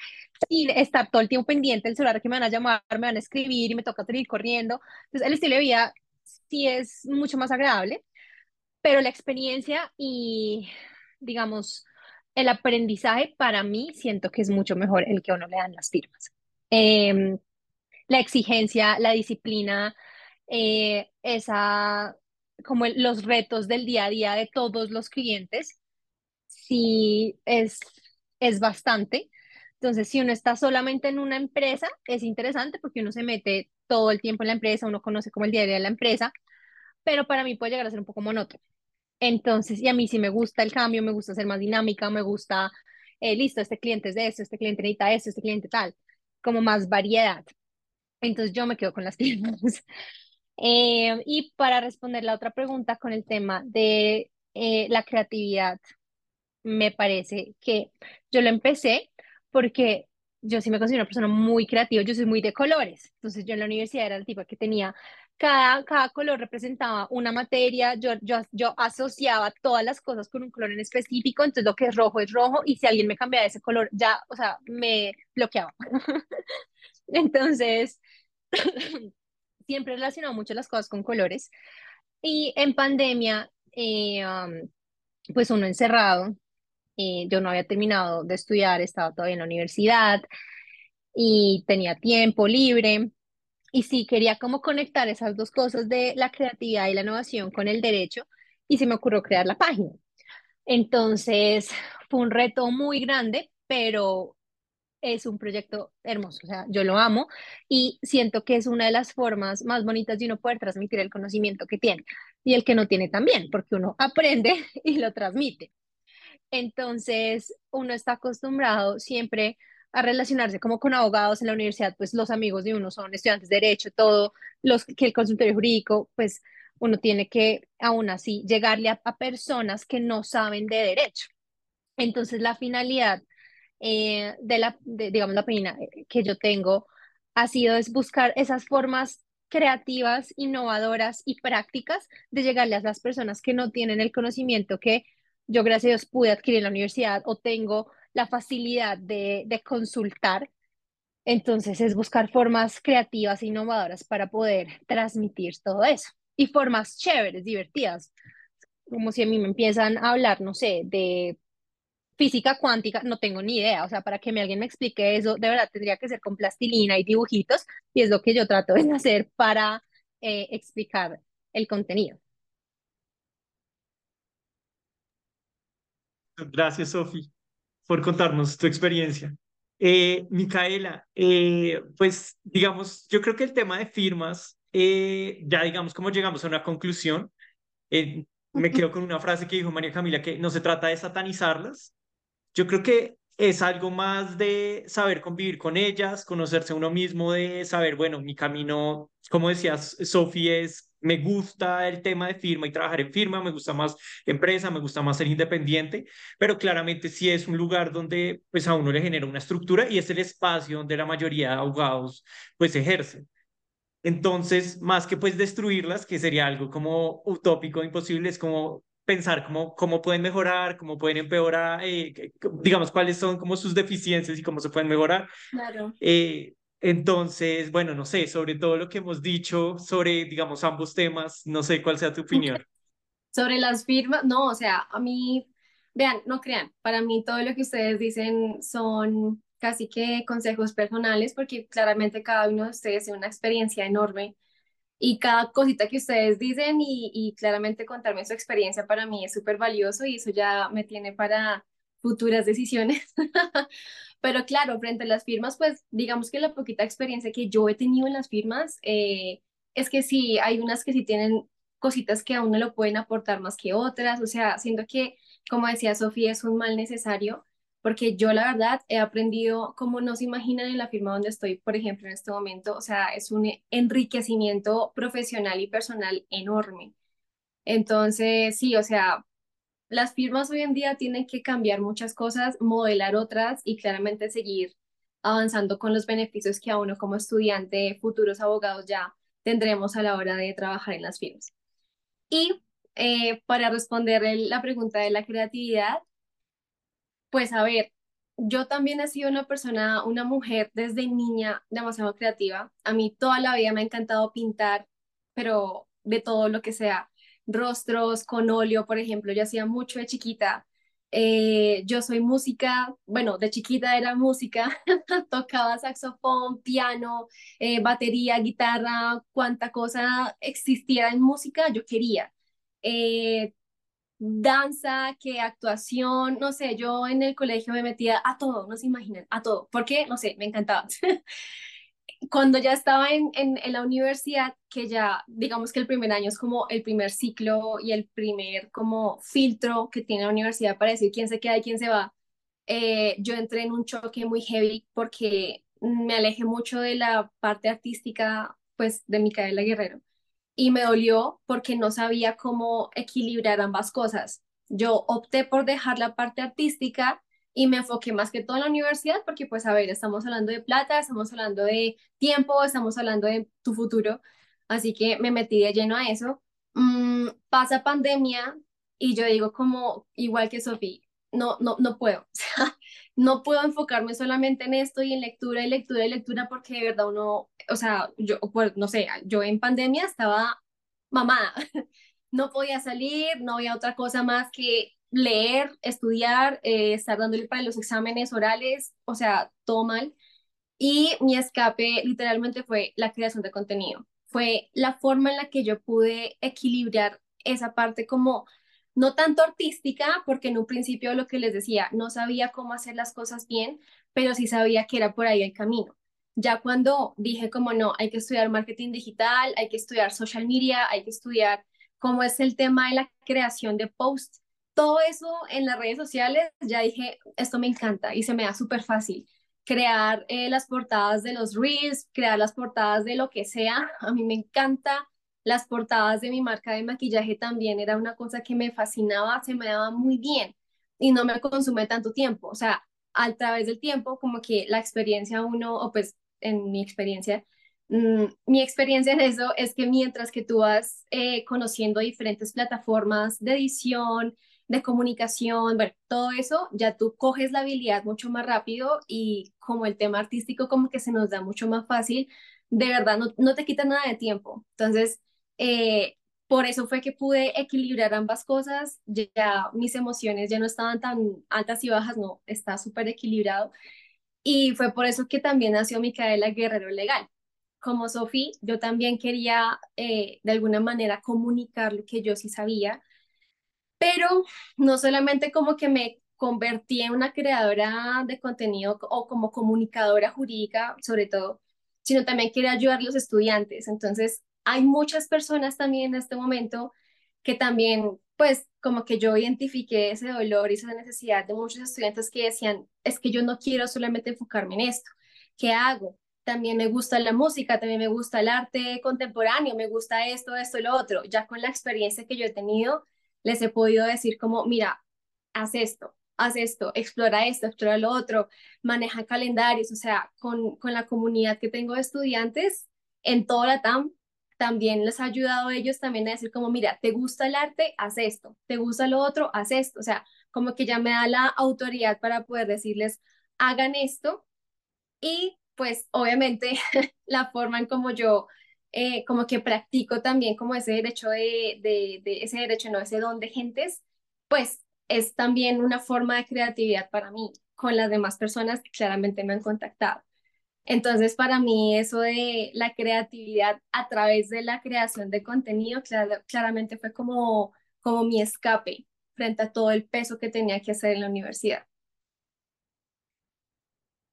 S4: sin estar todo el tiempo pendiente del celular que me van a llamar, me van a escribir y me toca salir corriendo. Entonces, el estilo de vida sí es mucho más agradable, pero la experiencia y, digamos, el aprendizaje para mí siento que es mucho mejor el que uno le dan las firmas. Em, la exigencia, la disciplina, eh, esa, como los retos del día a día de todos los clientes, sí es, es bastante. Entonces, si uno está solamente en una empresa, es interesante porque uno se mete todo el tiempo en la empresa, uno conoce como el día a día de la empresa, pero para mí puede llegar a ser un poco monótono. Entonces, y a mí sí me gusta el cambio, me gusta ser más dinámica, me gusta, eh, listo, este cliente es de esto, este cliente necesita esto, este cliente tal, como más variedad. Entonces yo me quedo con las *laughs* firmas. Eh, y para responder la otra pregunta con el tema de eh, la creatividad, me parece que yo lo empecé porque yo sí me considero una persona muy creativa, yo soy muy de colores. Entonces yo en la universidad era el tipo que tenía cada, cada color representaba una materia, yo, yo, yo asociaba todas las cosas con un color en específico, entonces lo que es rojo es rojo y si alguien me cambiaba ese color, ya, o sea, me bloqueaba. *laughs* entonces, *clears throat* siempre he relacionado mucho las cosas con colores y en pandemia, eh, pues uno encerrado, eh, yo no había terminado de estudiar, estaba todavía en la universidad y tenía tiempo libre y sí, quería como conectar esas dos cosas de la creatividad y la innovación con el derecho y se me ocurrió crear la página. Entonces, fue un reto muy grande, pero es un proyecto hermoso, o sea, yo lo amo y siento que es una de las formas más bonitas de uno poder transmitir el conocimiento que tiene y el que no tiene también, porque uno *laughs* aprende y lo transmite. Entonces, uno está acostumbrado siempre a relacionarse como con abogados en la universidad, pues los amigos de uno son estudiantes de derecho, todo, los que el consultorio jurídico, pues uno tiene que aún así llegarle a, personas que no saben de derecho. Entonces la finalidad eh, de la, digamos, la eh, que yo tengo ha sido es buscar esas formas creativas, innovadoras y prácticas de llegarle a las personas que no tienen el conocimiento que yo, gracias a Dios, pude adquirir en la universidad o tengo la facilidad de, de consultar. Entonces es buscar formas creativas e innovadoras para poder transmitir todo eso. Y formas chéveres, divertidas. Como si a mí me empiezan a hablar, no sé, de física cuántica, no tengo ni idea. O sea, para que me, alguien me explique eso, de verdad tendría que ser con plastilina y dibujitos. Y es lo que yo trato de *laughs* hacer para eh, explicar el contenido.
S1: Gracias, Sofi por contarnos tu experiencia. Eh, Micaela, eh, pues digamos, yo creo que el tema de firmas, eh, ya digamos, como llegamos a una conclusión, me quedo con una frase que dijo María Camila, que no se trata de satanizarlas. Yo creo que es algo más de saber convivir con ellas, conocerse uno mismo, de saber, bueno, mi camino, como decías, Sofía, es me gusta el tema de firma y trabajar en firma, me gusta más empresa, me gusta más ser independiente, pero claramente sí es un lugar donde pues a uno le genera una estructura y es el espacio donde la mayoría de abogados pues ejercen. Entonces, más que pues destruirlas, que sería algo como utópico, imposible, es como pensar cómo, cómo pueden mejorar, cómo pueden empeorar, eh, digamos, cuáles son como sus deficiencias y cómo se pueden mejorar.
S2: Claro.
S1: Eh, entonces, bueno, no sé, sobre todo lo que hemos dicho sobre, digamos, ambos temas, no sé cuál sea tu opinión. *laughs*
S2: Sobre las firmas, no, o sea, a mí, vean, no crean, para mí todo lo que ustedes dicen son casi que consejos personales, porque claramente cada uno de ustedes tiene una experiencia enorme y cada cosita que ustedes dicen y, y claramente contarme su experiencia para mí es súper valioso y eso ya me tiene para futuras decisiones. *laughs* Pero claro, frente a las firmas, pues digamos que la poquita experiencia que yo he tenido en las firmas eh, es que sí, hay unas que sí tienen cositas que a uno lo pueden aportar más que otras, o sea, siento que, como decía Sofía, es un mal necesario, porque yo la verdad he aprendido como no se imaginan en la firma donde estoy, por ejemplo, en este momento, o sea, es un enriquecimiento profesional y personal enorme. Entonces, sí, o sea, las firmas hoy en día tienen que cambiar muchas cosas, modelar otras y claramente seguir avanzando con los beneficios que a uno como estudiante, futuros abogados ya tendremos a la hora de trabajar en las firmas. Y eh, para responder la pregunta de la creatividad, pues a ver, yo también he sido una persona, una mujer desde niña demasiado creativa. A mí toda la vida me ha encantado pintar, pero de todo lo que sea. Rostros con óleo, por ejemplo, yo hacía mucho de chiquita. Eh, yo soy música, bueno, de chiquita era música, *laughs* tocaba saxofón, piano, eh, batería, guitarra, cuanta cosa existiera en música, yo quería. Eh, danza, que actuación, no sé, yo en el colegio me metía a todo, no se imaginan, a todo. ¿Por qué? No sé, me encantaba. *laughs* Cuando ya estaba en, en, la universidad, que ya digamos que el primer año es como el primer ciclo y el primer como filtro que tiene la universidad para decir quién se queda y quién se va, eh, yo entré en un choque muy heavy porque me alejé mucho de la parte artística pues de Micaela Guerrero y me dolió porque no sabía cómo equilibrar ambas cosas. Yo opté por dejar la parte artística y me enfoqué más que todo en la universidad porque pues a ver, estamos hablando de plata, estamos hablando de tiempo, estamos hablando de tu futuro, así que me metí de lleno a eso. Mm, pasa pandemia y yo digo como igual que Sofía, no, no, no puedo, *laughs* no puedo enfocarme solamente en esto y en lectura y lectura y lectura porque de verdad uno, o sea, yo, pues, no sé, yo en pandemia estaba mamada, *laughs* no podía salir, no había otra cosa más que leer, estudiar, eh, estar dándole para los exámenes orales, o sea, todo mal. Y mi escape literalmente fue la creación de contenido. Fue la forma en la que yo pude equilibrar esa parte como no tanto artística, porque en un principio lo que les decía, no sabía cómo hacer las cosas bien, pero sí sabía que era por ahí el camino. Ya cuando dije como no, hay que estudiar marketing digital, hay que estudiar social media, hay que estudiar cómo es el tema de la creación de posts, todo eso en las redes sociales, ya dije, esto me encanta y se me da súper fácil. Crear eh, las portadas de los reels, crear las portadas de lo que sea, a mí me encanta las portadas de mi marca de maquillaje también era una cosa que me fascinaba, se me daba muy bien y no me consume tanto tiempo. O sea, a través del tiempo, como que la experiencia uno, o pues en mi experiencia, mm, mi experiencia en eso es que mientras que tú vas eh, conociendo diferentes plataformas de edición, de comunicación, bueno, todo eso, ya tú coges la habilidad mucho más rápido y como el tema artístico como que se nos da mucho más fácil, de verdad no, no te quita nada de tiempo. Entonces, eh, por eso fue que pude equilibrar ambas cosas, ya mis emociones ya no estaban tan altas y bajas, no, está súper equilibrado. Y fue por eso que también nació Micaela Guerrero Legal. Como Sofía, yo también quería eh, de alguna manera comunicar lo que yo sí sabía, pero no solamente como que me convertí en una creadora de contenido o como comunicadora jurídica, sobre todo, sino también quería ayudar a los estudiantes. Entonces, hay muchas personas también en este momento que también, pues, como que yo identifiqué ese dolor y esa necesidad de muchos estudiantes que decían, es que yo no quiero solamente enfocarme en esto, ¿qué hago? También me gusta la música, también me gusta el arte contemporáneo, me gusta esto, esto lo otro. Ya con la experiencia que yo he tenido, les he podido decir como, mira, haz esto, haz esto, explora esto, explora lo otro, maneja calendarios, o sea, con, con la comunidad que tengo de estudiantes en toda la TAM, también les ha ayudado a ellos también a decir como, mira, te gusta el arte, haz esto, te gusta lo otro, haz esto. O sea, como que ya me da la autoridad para poder decirles, hagan esto. Y pues obviamente *laughs* la forma en como yo, eh, como que practico también como ese derecho de, de, de, ese derecho, no, ese don de gentes, pues es también una forma de creatividad para mí con las demás personas que claramente me han contactado. Entonces, para mí eso de la creatividad a través de la creación de contenido, claramente fue como, como mi escape frente a todo el peso que tenía que hacer en la universidad.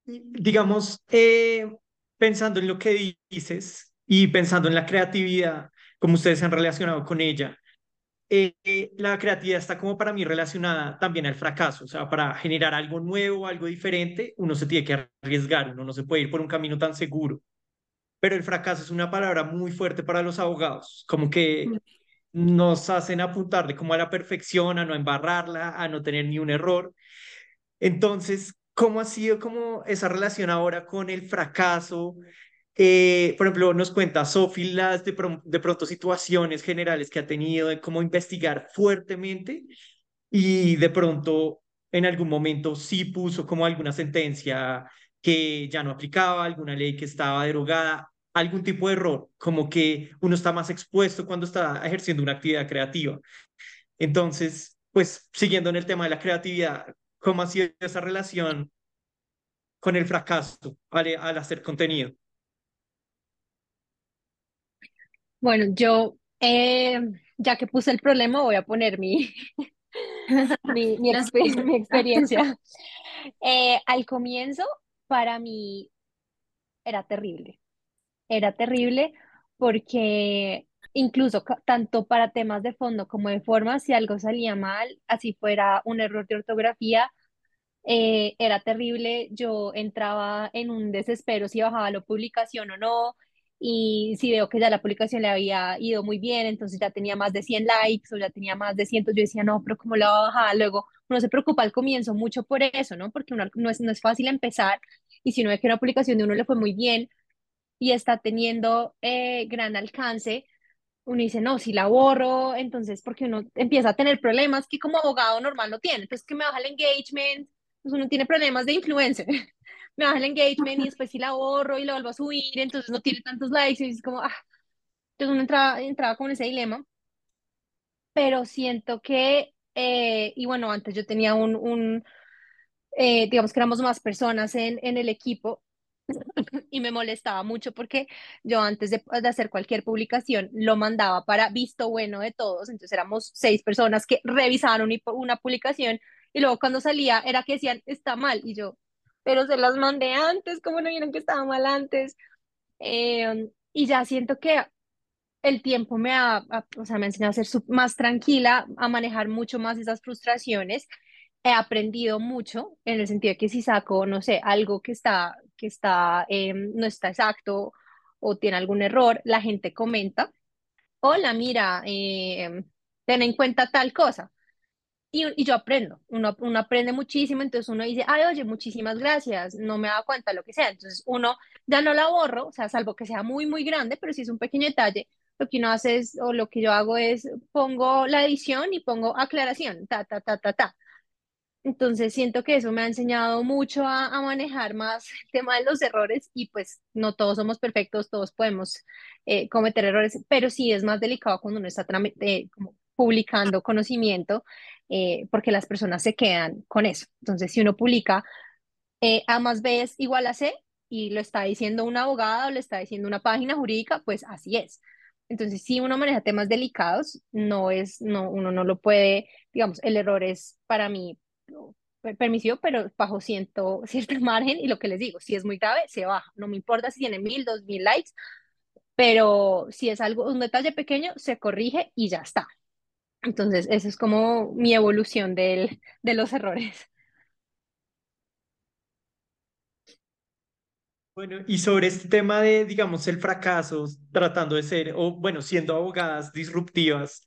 S1: Digamos, eh, pensando en lo que dices y pensando en la creatividad, como ustedes se han relacionado con ella, eh, la creatividad está como para mí relacionada también al fracaso, o sea, para generar algo nuevo, algo diferente, uno se tiene que arriesgar, uno no se puede ir por un camino tan seguro. Pero el fracaso es una palabra muy fuerte para los abogados, como que nos hacen apuntarle como a la perfección, a no embarrarla, a no tener ni un error. Entonces, ¿cómo ha sido como esa relación ahora con el fracaso? Eh, por ejemplo, nos cuenta Sofi las de, de pronto situaciones generales que ha tenido de cómo investigar fuertemente y de pronto en algún momento sí puso como alguna sentencia que ya no aplicaba, alguna ley que estaba derogada, algún tipo de error, como que uno está más expuesto cuando está ejerciendo una actividad creativa. Entonces, pues siguiendo en el tema de la creatividad, ¿cómo ha sido esa relación con el fracaso al, al hacer contenido?
S4: Bueno, yo, eh, ya que puse el problema, voy a poner mi, *laughs* mi, mi, mi *laughs* experiencia. Eh, al comienzo, para mí, era terrible. Era terrible porque incluso tanto para temas de fondo como de forma, si algo salía mal, así fuera un error de ortografía, eh, era terrible. Yo entraba en un desespero si bajaba la publicación o no. Y si veo que ya la publicación le había ido muy bien, entonces ya tenía más de 100 likes o ya tenía más de 100, yo decía, no, pero ¿cómo la va a bajar? Luego uno se preocupa al comienzo mucho por eso, ¿no? Porque uno, no, es, no es fácil empezar y si uno ve que una publicación de uno le fue muy bien y está teniendo eh, gran alcance, uno dice, no, si la borro, entonces porque uno empieza a tener problemas que como abogado normal no tiene, entonces que me baja el engagement, pues uno tiene problemas de influencer, *laughs* me baja el engagement y después si la borro y la vuelvo a subir, entonces no tiene tantos likes y es como, ah, entonces uno entraba, entraba con ese dilema, pero siento que, eh, y bueno, antes yo tenía un, un eh, digamos que éramos más personas en, en el equipo *laughs* y me molestaba mucho porque yo antes de, de, hacer cualquier publicación lo mandaba para visto bueno de todos, entonces éramos seis personas que revisaron una publicación y luego cuando salía era que decían está mal y yo, pero se las mandé antes, ¿cómo no vieron que estaba mal antes? Eh, y ya siento que el tiempo me ha, o sea, me enseñado a ser más tranquila, a manejar mucho más esas frustraciones he aprendido mucho en el sentido de que si saco, no sé, algo que está, que está, em, no está exacto o tiene algún error, la gente comenta, hola, mira, em, ten en cuenta tal cosa. Y, y yo aprendo, uno, uno, aprende muchísimo, entonces uno dice, ay, oye, muchísimas gracias, no me da cuenta lo que sea. Entonces uno ya no la borro, o sea, salvo que sea muy, muy grande, pero si es un pequeño detalle, lo que uno hace es, o lo que yo hago es, pongo la edición y pongo aclaración, ta, ta, ta, ta, ta. Entonces siento que eso me ha enseñado mucho a, manejar más el tema de los errores y pues no todos somos perfectos, todos podemos eh, cometer errores, pero sí es más delicado cuando uno está eh, publicando conocimiento eh, porque las personas se quedan con eso. Entonces si uno publica A más B es igual a C y lo está diciendo un abogado o lo está diciendo una página jurídica, pues así es. Entonces, si uno maneja temas delicados, no es, no, uno no lo puede, digamos, el error es para mí permisivo, pero bajo cierto, *laughs* cierto margen y lo que les digo, si es muy grave, se baja. No me importa si tiene mil, dos mil likes, pero si es algo, un detalle pequeño, se corrige y ya está. Entonces, eso es como mi evolución del, de los errores.
S1: Bueno, y sobre este tema de, digamos, el fracaso, tratando de ser, o bueno, siendo abogadas disruptivas,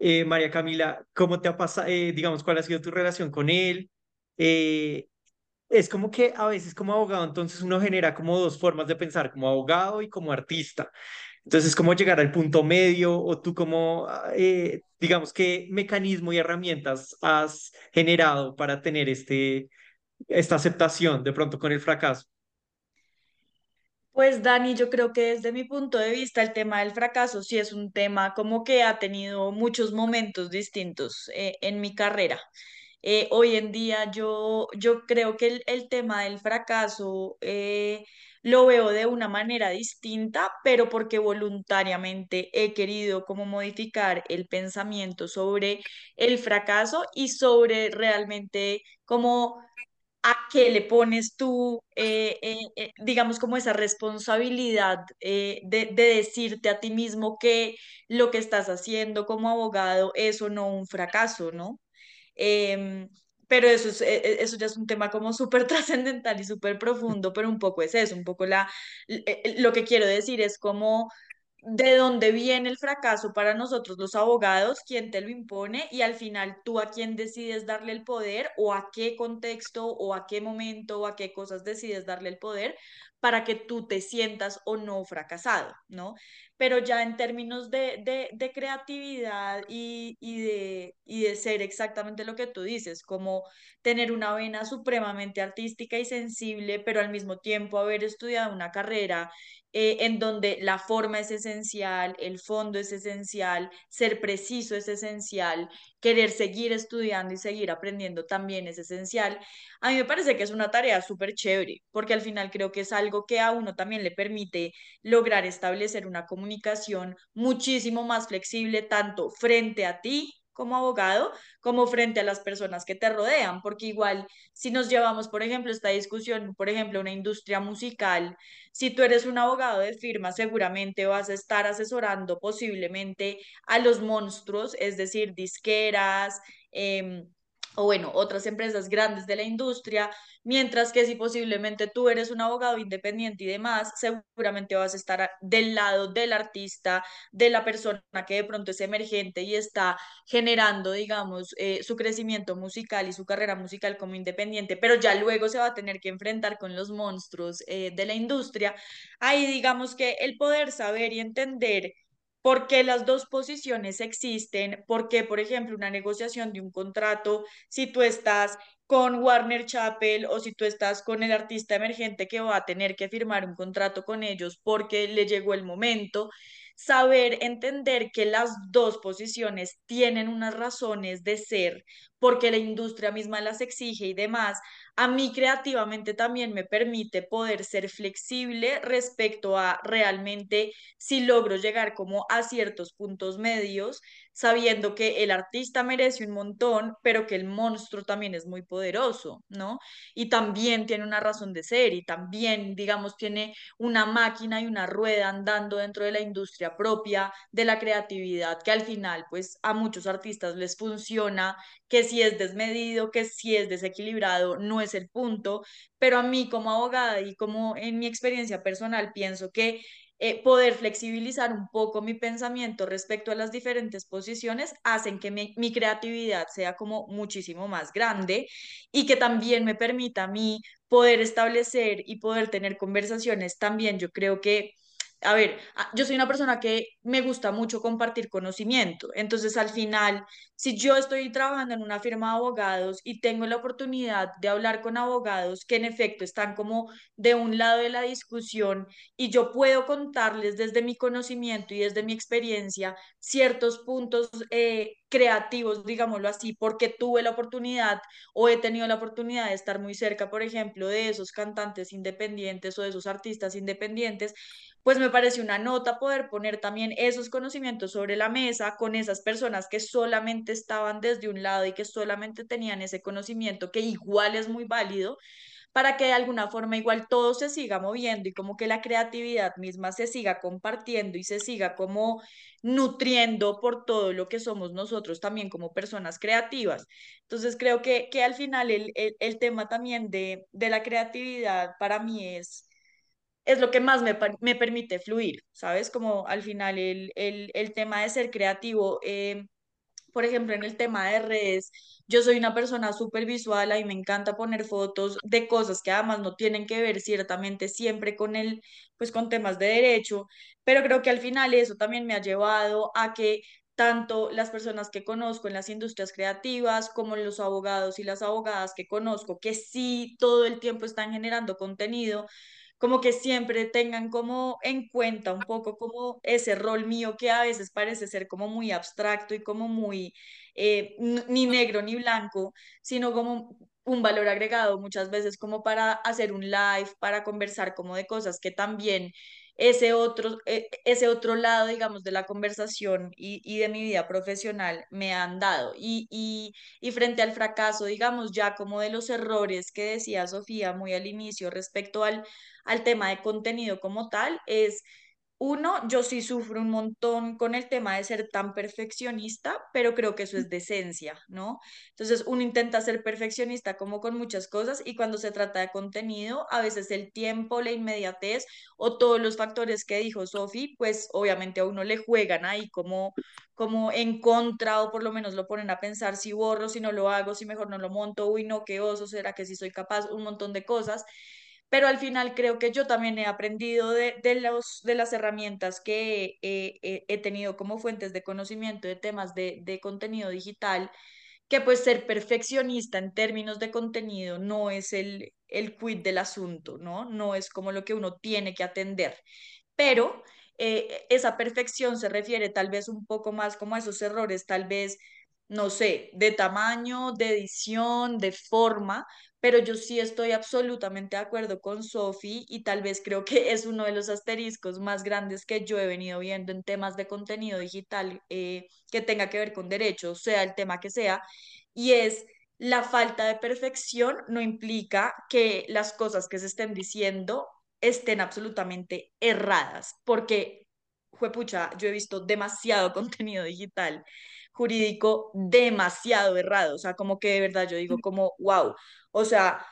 S1: eh, María Camila, ¿cómo te ha pasado, eh, digamos, cuál ha sido tu relación con él? Eh, es como que a veces como abogado, entonces uno genera como dos formas de pensar, como abogado y como artista. Entonces, ¿cómo llegar al punto medio? O tú como, ah, digamos, ¿qué mecanismo y herramientas has generado para tener este, esta aceptación de pronto con el fracaso?
S3: Pues Dani, yo creo que desde mi punto de vista el tema del fracaso sí es un tema como que ha tenido muchos momentos distintos eh, en mi carrera. Eh, hoy en día yo, yo creo que el, el tema del fracaso eh, lo veo de una manera distinta, pero porque voluntariamente he querido como modificar el pensamiento sobre el fracaso y sobre realmente como a qué le pones tú, eh, eh, eh, digamos, como esa responsabilidad de, de, decirte a ti mismo que lo que estás haciendo como abogado es o no un fracaso, ¿no? Pero eso, es, e, e, eso ya es un tema como súper *laughs* trascendental y súper profundo, pero un poco es eso, un poco la, lo que quiero decir es como de dónde viene el fracaso para nosotros los abogados, quién te lo impone y al final tú a quién decides darle el poder o a qué contexto o a qué momento o a qué cosas decides darle el poder para que tú te sientas o no fracasado, ¿no? Pero ya en términos de, de, creatividad y, y, de, y de ser exactamente lo que tú dices, como tener una vena supremamente artística y sensible, pero al mismo tiempo haber estudiado una carrera eh, en donde la forma es esencial, el fondo es esencial, ser preciso es esencial, querer seguir estudiando y seguir aprendiendo también es esencial. A mí me parece que es una tarea súper chévere, porque al final creo que es algo que a uno también le permite lograr establecer una comunicación muchísimo más flexible, tanto frente a ti como abogado, como frente a las personas que te rodean, porque igual si nos llevamos, por ejemplo, esta discusión, por ejemplo, una industria musical, si tú eres un abogado de firma, seguramente vas a estar asesorando posiblemente a los monstruos, es decir, disqueras, eh, o bueno, otras empresas grandes de la industria, mientras que si posiblemente tú eres un abogado independiente y demás, seguramente vas a estar del lado del artista, de la persona que de pronto es emergente y está generando, digamos, eh, su crecimiento musical y su carrera musical como independiente, pero ya luego se va a tener que enfrentar con los monstruos eh, de la industria. Ahí digamos que el poder saber y entender ¿Por qué las dos posiciones existen? ¿Por qué, por ejemplo, una negociación de un contrato, si tú estás con Warner Chappell o si tú estás con el artista emergente que va a tener que firmar un contrato con ellos porque le llegó el momento? Saber entender que las dos posiciones tienen unas razones de ser porque la industria misma las exige y demás, a mí creativamente también me permite poder ser flexible respecto a realmente si logro llegar como a ciertos puntos medios, sabiendo que el artista merece un montón, pero que el monstruo también es muy poderoso, ¿no? Y también tiene una razón de ser y también, digamos, tiene una máquina y una rueda andando dentro de la industria propia de la creatividad, que al final, pues a muchos artistas les funciona, que si es desmedido, que si es desequilibrado, no es el punto, pero a mí como abogada y como en mi experiencia personal pienso que eh, poder flexibilizar un poco mi pensamiento respecto a las diferentes posiciones hacen que mi, mi, creatividad sea como muchísimo más grande y que también me permita a mí poder establecer y poder tener conversaciones. También, yo creo que a ver, yo soy una persona que me gusta mucho compartir conocimiento, entonces al final, si yo estoy trabajando en una firma de abogados y tengo la oportunidad de hablar con abogados que en efecto están como de un lado de la discusión y yo puedo contarles desde mi conocimiento y desde mi experiencia ciertos puntos eh, creativos, digámoslo así, porque tuve la oportunidad o he tenido la oportunidad de estar muy cerca, por ejemplo, de esos cantantes independientes o de esos artistas independientes, pues me parece una nota poder poner también esos conocimientos sobre la mesa con esas personas que solamente estaban desde un lado y que solamente tenían ese conocimiento, que igual es muy válido, para que de alguna forma igual todo se siga moviendo y como que la creatividad misma se siga compartiendo y se siga como nutriendo por todo lo que somos nosotros también como personas creativas. Entonces creo que, que al final el, el, el tema también de, de la creatividad para mí es es lo que más me, me, permite fluir, ¿sabes? Como al final el, el, el tema de ser creativo, eh, por ejemplo, en el tema de redes, yo soy una persona súper visual y me encanta poner fotos de cosas que además no tienen que ver ciertamente siempre con el, pues con temas de derecho, pero creo que al final eso también me ha llevado a que tanto las personas que conozco en las industrias creativas como los abogados y las abogadas que conozco, que sí todo el tiempo están generando contenido, como que siempre tengan como en cuenta un poco como ese rol mío que a veces parece ser como muy abstracto y como muy eh, ni negro ni blanco, sino como un valor agregado muchas veces como para hacer un live, para conversar como de cosas que también ese otro, e, ese otro lado, digamos, de la conversación y, y de mi vida profesional me han dado. Y, y, y frente al fracaso, digamos, ya como de los errores que decía Sofía muy al inicio respecto al, al tema de contenido como tal, es uno, yo sí sufro un montón con el tema de ser tan perfeccionista, pero creo que eso es de esencia, ¿no? Entonces, uno intenta ser perfeccionista como con muchas cosas y cuando se trata de contenido, a veces el tiempo, la inmediatez o todos los factores que dijo Sofi, pues obviamente a uno le juegan ahí como, como en contra o por lo menos lo ponen a pensar si borro, si no lo hago, si mejor no lo monto, uy, no, qué oso, será que sí soy capaz, un montón de cosas pero al final creo que yo también he aprendido de, de, los, de las herramientas que he, tenido como fuentes de conocimiento de temas de, de contenido digital, que pues ser perfeccionista en términos de contenido no es el, el quid del asunto, ¿no? No es como lo que uno tiene que atender, pero eh, esa perfección se refiere tal vez un poco más como a esos errores, tal vez no sé, de tamaño, de edición, de forma, pero yo sí estoy absolutamente de acuerdo con Sofi y tal vez creo que *laughs* es uno de los asteriscos más grandes que yo he venido viendo en temas de contenido digital eh, que tenga que ver con derechos, sea el tema que sea, y es la falta de perfección no implica que las cosas que se estén diciendo estén absolutamente erradas, porque, juepucha, yo he visto demasiado *laughs* contenido digital jurídico demasiado errado, o sea, como que de verdad yo digo como, wow, o sea,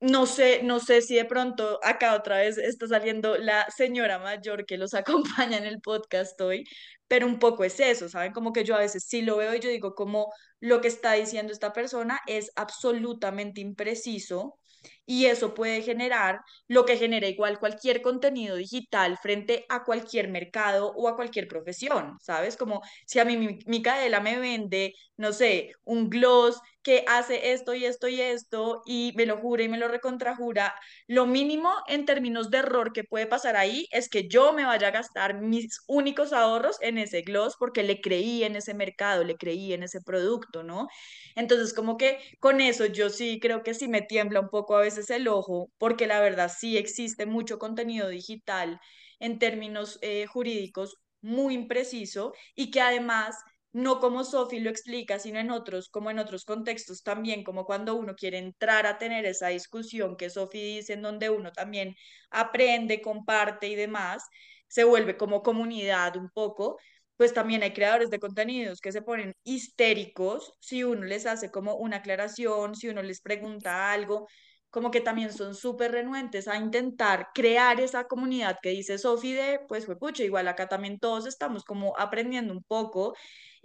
S3: no sé, no sé si de pronto acá otra vez está saliendo la señora mayor que los *laughs* acompaña en el podcast hoy, pero un poco es eso, ¿saben? Como que yo a veces sí lo veo y yo digo como lo que está diciendo esta persona es absolutamente impreciso y eso puede generar lo que genera igual cualquier contenido digital frente a cualquier mercado o a cualquier profesión, ¿sabes? Como si a mí Micaela me vende, no sé, un gloss que hace esto y esto y esto y me lo jura y me lo recontrajura, lo mínimo en términos de error que puede pasar ahí es que yo me vaya a gastar mis únicos ahorros en ese gloss porque le creí en ese mercado, le creí en ese producto, ¿no? Entonces, como que con eso yo sí creo que sí me tiembla un poco a veces el ojo, porque la verdad sí existe mucho contenido digital en términos eh, jurídicos muy impreciso y que además no como Sofi lo explica, sino en otros, como en otros contextos también, como cuando uno quiere entrar a tener esa discusión que Sofi dice, en donde uno también aprende, comparte y demás, se vuelve como comunidad un poco, pues también hay creadores de contenidos que se ponen histéricos si uno les hace como una aclaración, si uno les pregunta algo, como que también son súper renuentes a intentar crear esa comunidad que dice Sofi de, pues fue pucho, igual acá también todos estamos como aprendiendo un poco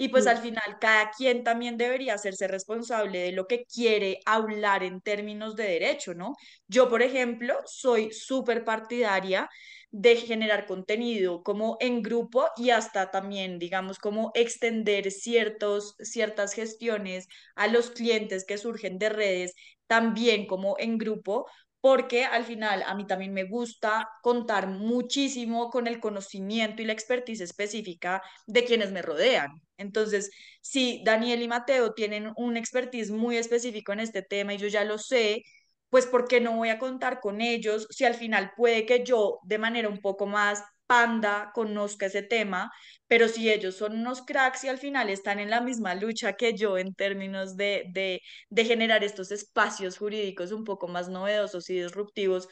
S3: y pues al final cada quien también debería hacerse responsable de lo que quiere hablar en términos de derecho, ¿no? Yo, por ejemplo, soy súper partidaria de generar contenido como en grupo y hasta también, digamos, como extender ciertos, ciertas gestiones a los clientes que surgen de redes también como en grupo, porque al final a mí también me gusta contar muchísimo con el conocimiento y la expertise específica de quienes me rodean. Entonces, si Daniel y Mateo tienen un expertise muy específico en este tema y yo ya lo sé, pues ¿por qué no voy a contar con ellos si al final puede que yo de manera un poco más panda conozca ese tema, pero si ellos son unos cracks y al final están en la misma lucha que yo en términos de, de, de generar estos espacios jurídicos un poco más novedosos y disruptivos,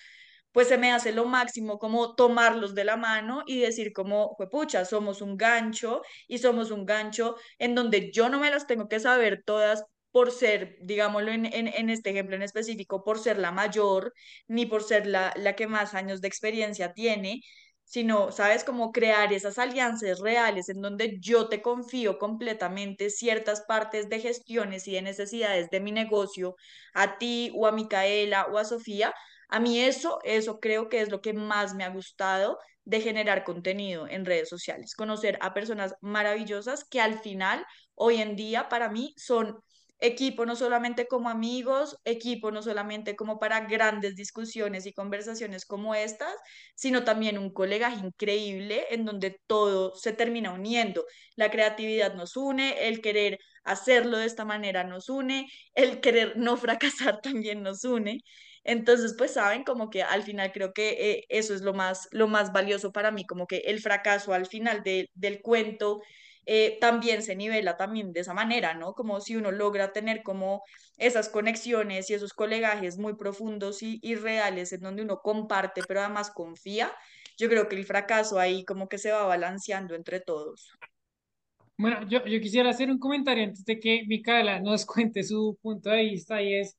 S3: pues se me hace lo máximo como tomarlos de la mano y decir como, pucha, somos un gancho y somos un gancho en donde yo no me las tengo que saber todas por ser, digámoslo en, en, en, este ejemplo en específico, por ser la mayor, ni por ser la, la que más años de experiencia tiene, sino, ¿sabes? Como crear esas alianzas reales en donde yo te confío completamente ciertas partes de gestiones y de necesidades de mi negocio a ti o a Micaela o a Sofía. A mí eso, eso creo que es lo que más me ha gustado de generar contenido en redes sociales, conocer a personas maravillosas que al final, hoy en día, para mí son equipo no solamente como amigos, equipo no solamente como para grandes discusiones y conversaciones como estas, sino también un colega increíble en donde todo se termina uniendo. La creatividad nos une, el querer hacerlo de esta manera nos une, el querer no fracasar *laughs* también nos une. Entonces, pues saben, como que al final creo que eh, eso es lo más, lo más valioso para mí, como que el fracaso al final de, del cuento eh, también se nivela también de esa manera, ¿no? Como si uno logra tener como esas conexiones y esos colegajes muy profundos y, y reales en donde uno comparte, pero además confía, yo creo que el fracaso ahí como que se va balanceando entre todos.
S5: Bueno, yo, yo quisiera hacer un comentario antes de que Micaela nos *laughs* cuente su punto de vista y es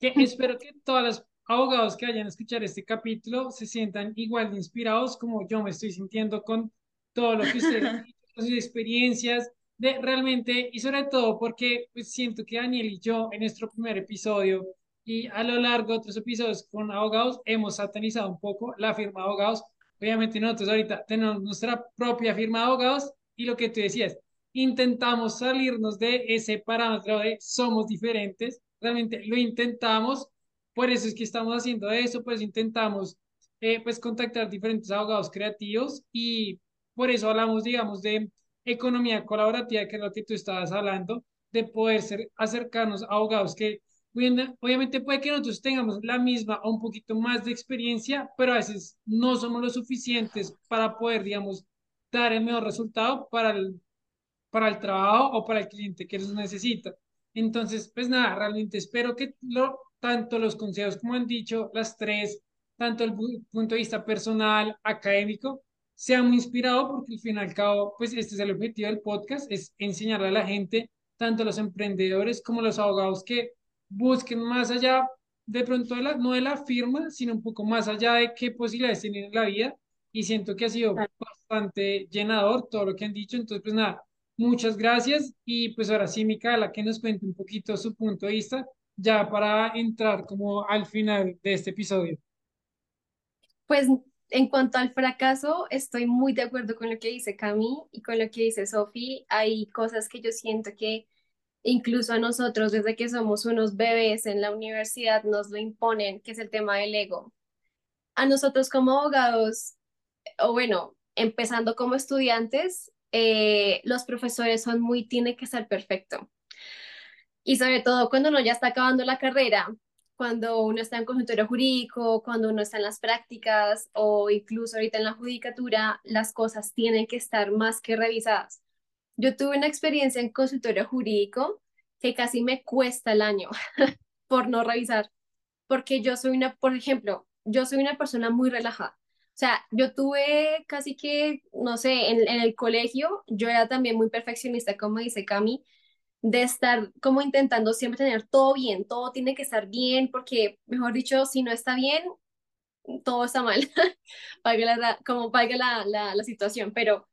S5: que *laughs* espero que todos los abogados que vayan a escuchar este capítulo se sientan igual de inspirados como yo me estoy sintiendo con todo lo que ustedes *laughs* sus experiencias, de realmente, y sobre todo porque pues, siento que Daniel y yo en nuestro primer episodio y a lo largo de otros episodios con abogados hemos satanizado un poco la firma de abogados. Obviamente nosotros ahorita tenemos nuestra propia firma de abogados y lo que tú decías, intentamos salirnos de ese parámetro de somos diferentes, realmente lo intentamos, por eso es que estamos haciendo eso, pues intentamos eh, pues contactar diferentes abogados creativos y por eso hablamos, digamos, de economía colaborativa, que es lo que tú estabas hablando, de poder ser, acercarnos a abogados que obviamente puede que nosotros tengamos la misma o un poquito más de experiencia, pero a veces no somos lo suficientes para poder, digamos, dar el mejor resultado para el, para el trabajo o para el cliente que los necesita. Entonces, pues nada, realmente espero que lo, tanto los consejos como han dicho las tres, tanto el punto de vista personal, académico, sea muy inspirado porque al fin y al cabo, pues este es el objetivo del podcast, es enseñarle a la gente, tanto a los emprendedores como a los abogados, que busquen más allá de pronto de la, no de la firma, sino un poco más allá de qué posibilidades tienen en la vida. Y siento que ha sido bastante llenador todo lo que han dicho. Entonces, pues nada, muchas gracias. Y pues ahora sí, Micaela, que nos cuente un poquito su punto de vista, ya para entrar como al final de este episodio.
S2: Pues en cuanto al fracaso, estoy muy de acuerdo con lo que dice Cami y con lo que dice Sofi. Hay cosas que yo siento que incluso a nosotros, desde que somos unos bebés en la universidad, nos lo imponen, que es el tema del ego. A nosotros como abogados, o bueno, empezando como estudiantes, eh, los profesores son muy, tiene que ser perfecto. Y sobre todo cuando uno ya está acabando la carrera, cuando uno está en consultorio jurídico, cuando uno está en las prácticas o incluso ahorita en la judicatura, las cosas tienen que estar más que revisadas. Yo tuve una experiencia en consultorio jurídico que casi me cuesta el año *laughs* por no revisar, porque yo soy una, por ejemplo, yo soy una persona muy relajada. O sea, yo tuve casi que, no sé, en, en el colegio, yo era también muy perfeccionista, como dice Cami, de estar como intentando siempre tener todo bien, todo tiene que estar bien, porque, mejor dicho, si no está bien, todo está mal, *laughs* como valga la, la, la situación, pero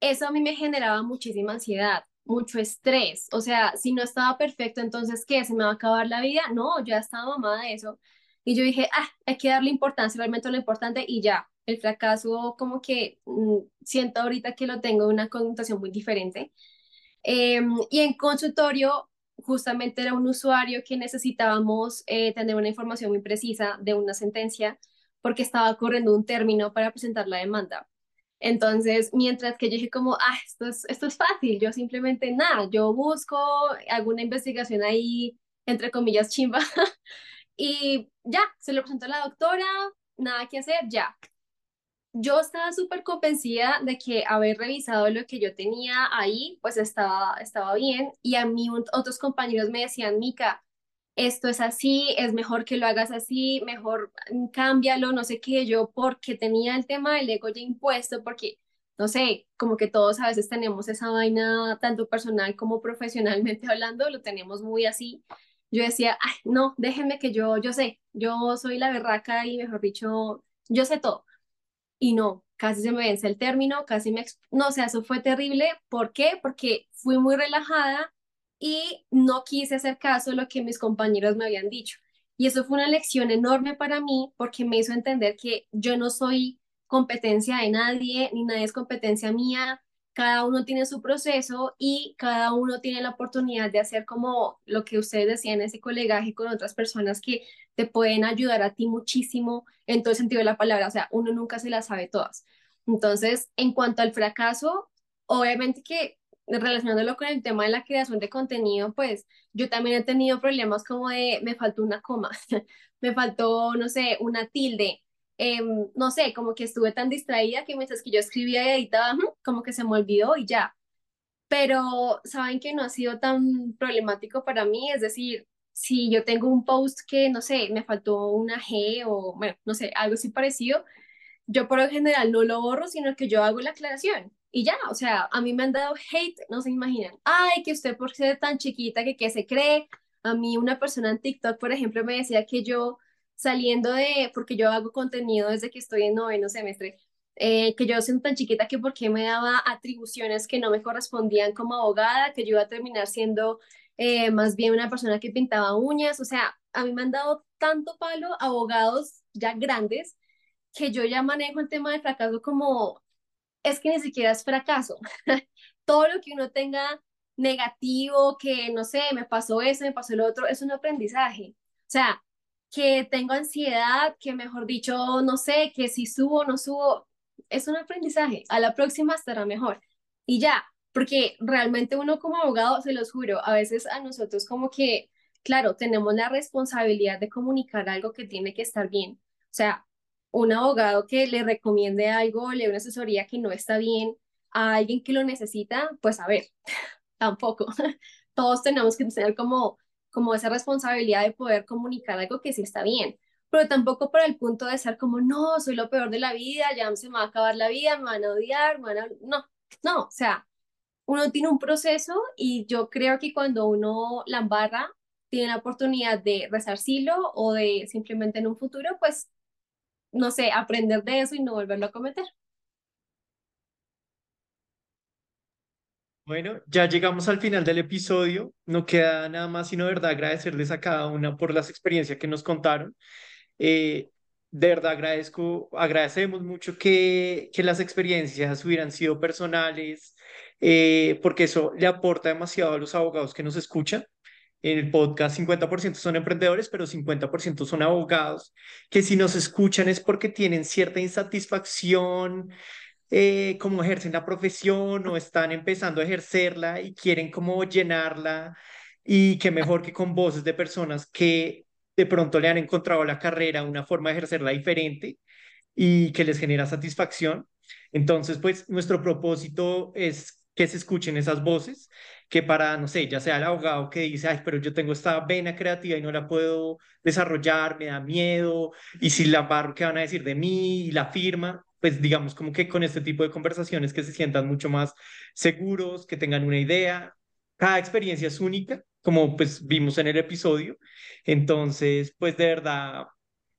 S2: eso a mí me generaba muchísima ansiedad, mucho estrés, o sea, si no estaba perfecto, entonces, ¿qué? ¿Se me va a acabar la vida? No, ya estaba mamada de eso. Y yo dije, ah, hay que darle importancia, realmente lo importante y ya. El fracaso como que mm, siento ahorita que lo tengo una connotación muy diferente. Em, y en consultorio, justamente era un usuario que necesitábamos eh, tener una información muy precisa de una sentencia porque estaba corriendo un término para presentar la demanda. Entonces, mientras que yo dije como, ah, esto es, esto es fácil, yo simplemente nada, yo busco, hago una investigación ahí, entre comillas, chimba, *laughs* y ya, se lo presentó a la doctora, nada que hacer, ya yo estaba súper convencida de que haber revisado lo que yo tenía ahí, pues estaba, estaba bien. Y a mí otros compañeros me decían, Mica, esto es así, es mejor que lo hagas así, mejor mm, cámbialo, no sé qué, yo porque tenía el tema del ego ya impuesto, porque, no sé, como que todos a veces tenemos esa vaina, tanto personal como profesionalmente *laughs* hablando, lo tenemos muy así. Yo decía, ay, no, déjenme que yo, yo sé, yo soy la berraca y mejor dicho, yo sé todo y no, casi se me vence el término, casi me... No, o sea, eso fue terrible. ¿Por qué? Porque fui muy relajada y no quise hacer caso a lo que mis compañeros me habían dicho. Y eso fue una lección enorme para mí porque me hizo entender que yo no soy competencia de nadie, ni nadie es competencia mía, cada uno tiene su proceso y cada uno tiene la oportunidad de hacer como lo que ustedes decían, ese colegaje con otras personas que te pueden ayudar a ti muchísimo en todo sentido de la palabra, o sea, uno nunca se las sabe todas. Entonces, en cuanto al fracaso, obviamente que relacionándolo con el tema de la creación de contenido, pues yo también he tenido problemas como de me faltó una coma, *laughs* me faltó, no sé, una tilde, Em, no sé, como que estuve tan distraída que mientras que yo escribía y editaba, como que se me olvidó y ya. Pero saben que no ha sido tan problemático para mí, es decir, si yo tengo un post que, no sé, me faltó una G o, bueno, no sé, algo así parecido, yo por lo general no lo borro, sino que yo hago la aclaración. Y ya, o sea, a mí me han dado hate, no se imaginan. Ay, que usted por ser tan chiquita, que qué se cree. A mí una persona en TikTok, por ejemplo, me decía que yo saliendo de, porque yo hago contenido desde que estoy en noveno semestre, eh, que yo siendo tan chiquita que por qué me daba atribuciones que no me correspondían como abogada, que yo iba a terminar siendo eh, más bien una persona que pintaba uñas, o sea, a mí me han dado tanto palo abogados ya grandes que yo ya manejo el tema del fracaso como, es que ni siquiera es fracaso, *laughs* todo lo que uno tenga negativo, que no sé, me pasó eso, me pasó lo otro, es un aprendizaje. O sea, que tengo ansiedad, que mejor dicho, no sé, que si subo o no subo, es un aprendizaje. A la próxima estará mejor. Y ya, porque realmente uno como abogado, se los juro, a veces a nosotros como que, claro, tenemos la responsabilidad de comunicar algo que tiene que estar bien. O sea, un abogado que le recomiende algo, le una asesoría que no está bien a alguien que lo necesita, pues a ver, *laughs* tampoco. *laughs* Todos tenemos que tener como, como esa responsabilidad de poder comunicar algo que sí está bien, pero tampoco para el punto de ser como, no, soy lo peor de la vida, ya se me va a acabar la vida, me van a odiar, me van a... No, no, o sea, uno tiene un proceso y yo creo que cuando uno la embarra, tiene la oportunidad de resarcirlo o de simplemente en un futuro, pues, no sé, aprender de eso y no volverlo a cometer.
S1: Bueno, ya llegamos al final del episodio. No queda nada más sino, verdad, agradecerles a cada una por las experiencias que nos contaron. Eh, de verdad agradezco, agradecemos mucho que, que las experiencias hubieran sido personales, eh, porque eso le aporta demasiado a los abogados que nos escuchan. En el podcast 50% son emprendedores, pero 50% son abogados, que si nos escuchan es porque tienen cierta insatisfacción, eh, como ejercen la profesión o están empezando a ejercerla y quieren como llenarla y que mejor que con voces de personas que de pronto le han encontrado la carrera una forma de ejercerla diferente y que les genera satisfacción. Entonces, pues nuestro propósito es que se escuchen esas voces, que para, no sé, ya sea el abogado que dice, ay, pero yo tengo esta vena creativa y no la puedo desarrollar, me da miedo, y si la barro, ¿qué van a decir de mí? Y la firma, pues digamos como que con este tipo de conversaciones que se sientan mucho más seguros, que tengan una idea. Cada experiencia es única, como pues vimos en el episodio. Entonces, pues de verdad,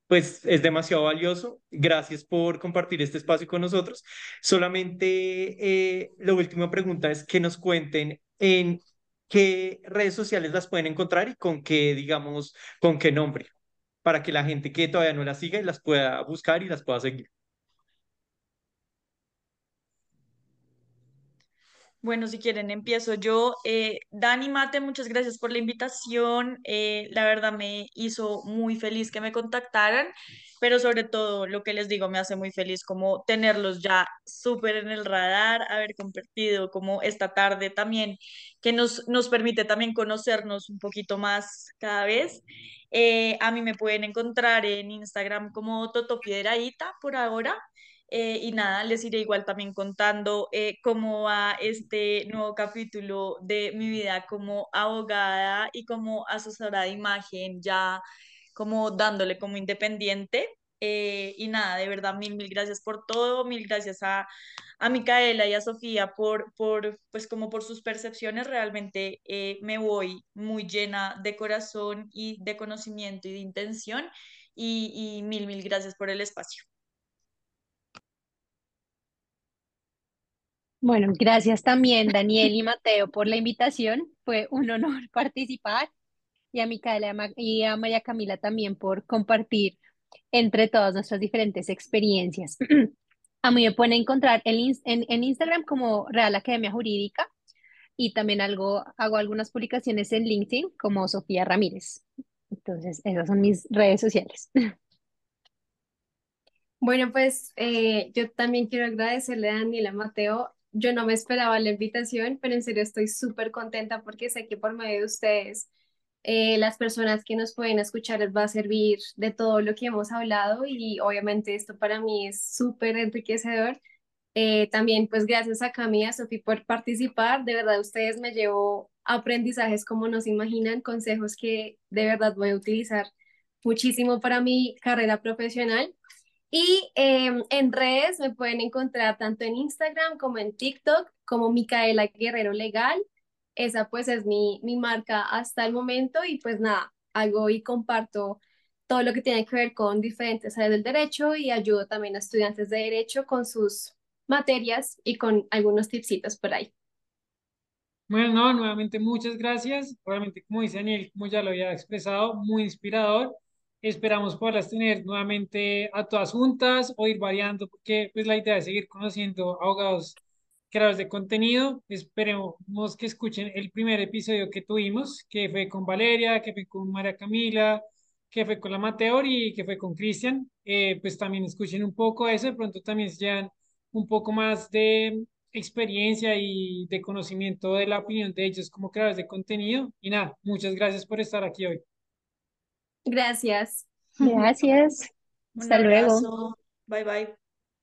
S1: pues es demasiado valioso. Gracias por compartir este espacio con nosotros. Solamente eh, la última pregunta es que nos cuenten en qué redes sociales las pueden encontrar y con qué, digamos, con qué nombre, para que la gente que todavía no las siga las pueda buscar y las pueda seguir.
S3: Bueno, si quieren, empiezo yo. Eh, Dani Mate, muchas gracias por la invitación. Eh, la verdad me hizo muy feliz que me contactaran, pero sobre todo lo que les digo me hace muy feliz como tenerlos ya súper en el radar, haber compartido como esta tarde también, que nos, nos permite también conocernos un poquito más cada vez. Eh, a mí me pueden encontrar en Instagram como Toto Piedraíta por ahora. Eh, y nada, les iré igual también contando eh, cómo va este nuevo capítulo de mi vida como abogada y como asesora de imagen, ya como dándole como independiente. Eh, y nada, de verdad, mil, mil gracias por todo, mil gracias a, a Micaela y a Sofía por, por, pues como por sus percepciones. Realmente me voy muy llena de corazón y de conocimiento y de intención. Y, y mil, mil gracias por el espacio.
S4: Bueno, gracias también Daniel y Mateo por la invitación. Fue un honor *laughs* participar y a Micaela y a María Camila también por compartir entre todas nuestras diferentes experiencias. *clears throat* A mí me pueden encontrar en, Instagram como Real Academia Jurídica y también algo, hago algunas publicaciones en LinkedIn como Sofía Ramírez. Entonces, esas son mis redes sociales. *laughs*
S2: Bueno, pues eh, yo también quiero agradecerle a Daniela Mateo yo no me esperaba la invitación, pero en serio estoy súper contenta porque sé que por medio de ustedes, eh, las personas que nos pueden escuchar les va a servir de todo lo que hemos hablado y obviamente esto para mí es súper enriquecedor. Eh, también pues gracias a Cami y a Sofi por participar, de verdad ustedes me llevo aprendizajes como no se imaginan, consejos que de verdad voy a utilizar muchísimo para mi carrera profesional Y em, en redes me pueden encontrar tanto en Instagram como en TikTok como Micaela Guerrero Legal. Esa pues es mi, mi marca hasta el momento y pues nada, hago y comparto todo lo que tiene que ver con diferentes áreas del derecho y ayudo también a estudiantes de derecho con sus materias y con algunos tipsitos por ahí.
S5: Bueno, no, nuevamente muchas gracias. Obviamente, como dice Daniel, como ya lo había expresado, muy inspirador. Esperamos poderlas tener nuevamente a todas juntas o ir variando, porque pues la idea es seguir conociendo abogados creadores de contenido. Esperemos que escuchen el primer episodio que tuvimos, que fue con Valeria, que fue con María Camila, que fue con la Mateor y que fue con Cristian. Eh, pues también escuchen un poco eso, de pronto también se llevan un poco más de experiencia y de conocimiento de la opinión de ellos como creadores de contenido. Y nada, muchas gracias por estar aquí hoy.
S2: Gracias.
S4: Gracias. *laughs* Hasta luego.
S3: Bye bye.